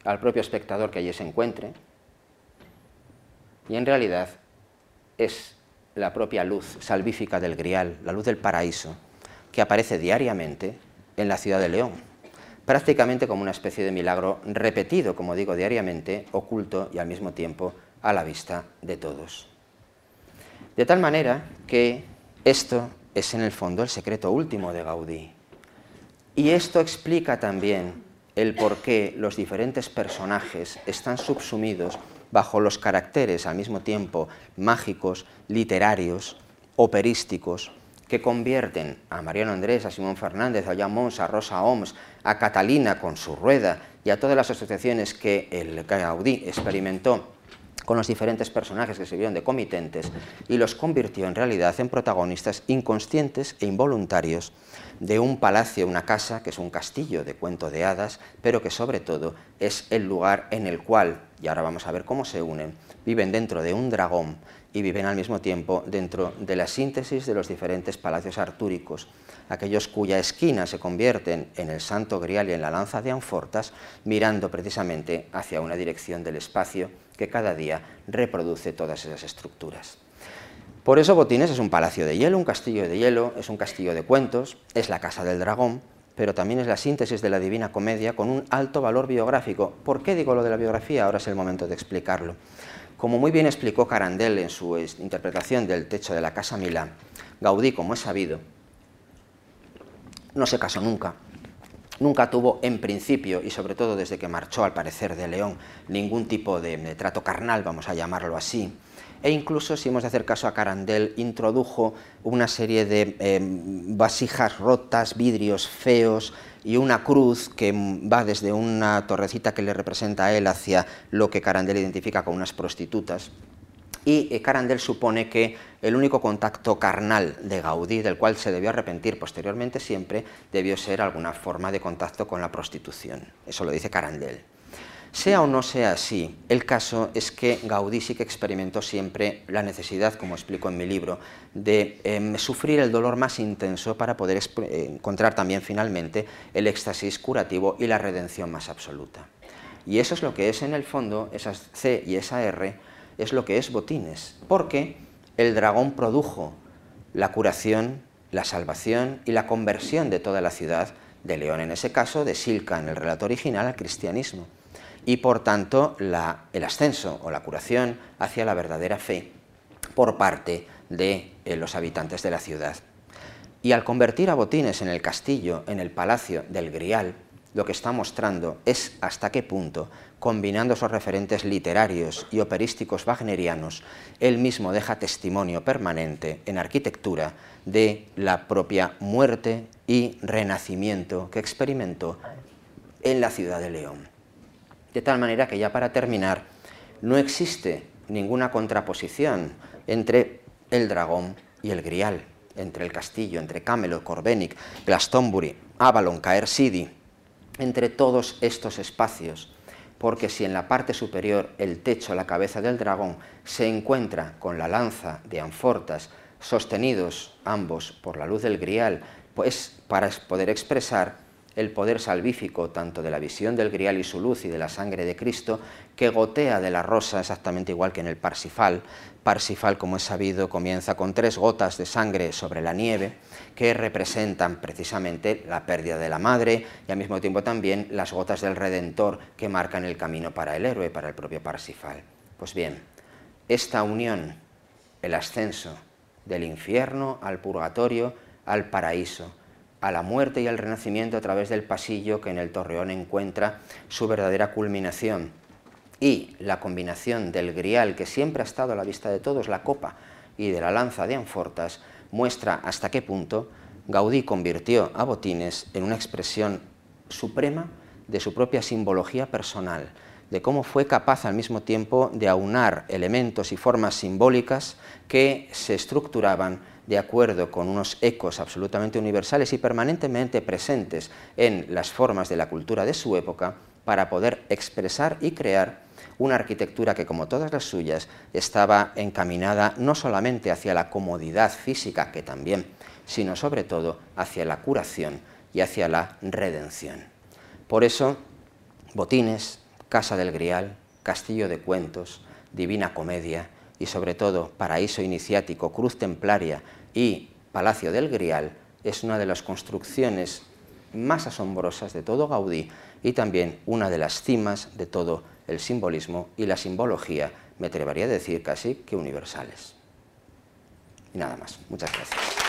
al propio espectador que allí se encuentre, y en realidad es la propia luz salvífica del Grial, la luz del paraíso, que aparece diariamente en la ciudad de León, prácticamente como una especie de milagro repetido, como digo, diariamente, oculto y al mismo tiempo a la vista de todos. De tal manera que esto es en el fondo el secreto último de Gaudí. Y esto explica también el por qué los diferentes personajes están subsumidos bajo los caracteres al mismo tiempo mágicos, literarios, operísticos, que convierten a Mariano Andrés, a Simón Fernández, a Jan Mons, a Rosa Oms, a Catalina con su rueda y a todas las asociaciones que el Gaudí experimentó con los diferentes personajes que se vieron de comitentes y los convirtió en realidad en protagonistas inconscientes e involuntarios de un palacio, una casa, que es un castillo de cuento de hadas, pero que sobre todo es el lugar en el cual, y ahora vamos a ver cómo se unen, viven dentro de un dragón y viven al mismo tiempo dentro de la síntesis de los diferentes palacios artúricos, aquellos cuya esquina se convierten en el Santo Grial y en la lanza de Anfortas, mirando precisamente hacia una dirección del espacio que cada día reproduce todas esas estructuras. Por eso Botines es un palacio de hielo, un castillo de hielo, es un castillo de cuentos, es la casa del dragón, pero también es la síntesis de la Divina Comedia con un alto valor biográfico. ¿Por qué digo lo de la biografía? Ahora es el momento de explicarlo. Como muy bien explicó Carandel en su interpretación del techo de la Casa Milán, Gaudí, como es sabido, no se casó nunca, nunca tuvo en principio, y sobre todo desde que marchó al parecer de León, ningún tipo de, trato carnal, vamos a llamarlo así, e incluso, si hemos de hacer caso a Carandel, introdujo una serie de em, vasijas rotas, vidrios feos y una cruz que va desde una torrecita que le representa a él hacia lo que Carandel identifica como unas prostitutas. Y eh, Carandel supone que el único contacto carnal de Gaudí, del cual se debió arrepentir posteriormente siempre, debió ser alguna forma de contacto con la prostitución. Eso lo dice Carandel. Sea o no sea así, el caso es que Gaudí sí que experimentó siempre la necesidad, como explico en mi libro, de em, sufrir el dolor más intenso para poder eh, encontrar también finalmente el éxtasis curativo y la redención más absoluta. Y eso es lo que es en el fondo, esas C y esa R, es lo que es Botines, porque el dragón produjo la curación, la salvación y la conversión de toda la ciudad de León, en ese caso de Silca, en el relato original, al cristianismo y por tanto el ascenso o la curación hacia la verdadera fe por parte de eh, los habitantes de la ciudad. Y al convertir a Botines en el castillo, en el palacio del Grial, lo que está mostrando es hasta qué punto, combinando esos referentes literarios y operísticos wagnerianos, él mismo deja testimonio permanente en arquitectura de la propia muerte y renacimiento que experimentó en la ciudad de León. De tal manera que ya para terminar, no existe ninguna contraposición entre el dragón y el grial, entre el castillo, entre Camelot, Corbenic, Glastonbury, Avalon, Caer City, entre todos estos espacios, porque si en la parte superior el techo, la cabeza del dragón, se encuentra con la lanza de Anfortas, sostenidos ambos por la luz del grial, pues para poder expresar el poder salvífico tanto de la visión del grial y su luz y de la sangre de Cristo, que gotea de la rosa exactamente igual que en el Parsifal. Parsifal, como es sabido, comienza con tres gotas de sangre sobre la nieve, que representan precisamente la pérdida de la madre y al mismo tiempo también las gotas del Redentor que marcan el camino para el héroe, para el propio Parsifal. Pues bien, esta unión, el ascenso del infierno al purgatorio, al paraíso, a la muerte y al renacimiento a través del pasillo que en el torreón encuentra su verdadera culminación. Y la combinación del grial que siempre ha estado a la vista de todos, la copa, y de la lanza de Anfortas, muestra hasta qué punto Gaudí convirtió a Botines en una expresión suprema de su propia simbología personal, de cómo fue capaz al mismo tiempo de aunar elementos y formas simbólicas que se estructuraban de acuerdo con unos ecos absolutamente universales y permanentemente presentes en las formas de la cultura de su época para poder expresar y crear una arquitectura que, como todas las suyas, estaba encaminada no solamente hacia la comodidad física, que también, sino sobre todo hacia la curación y hacia la redención. Por eso, Botines, Casa del Grial, Castillo de Cuentos, Divina Comedia y sobre todo Paraíso Iniciático, Cruz Templaria y Palacio del Grial es una de las construcciones más asombrosas de todo Gaudí y también una de las cimas de todo el simbolismo y la simbología, me atrevería a decir casi que universales. Y nada más. Muchas gracias.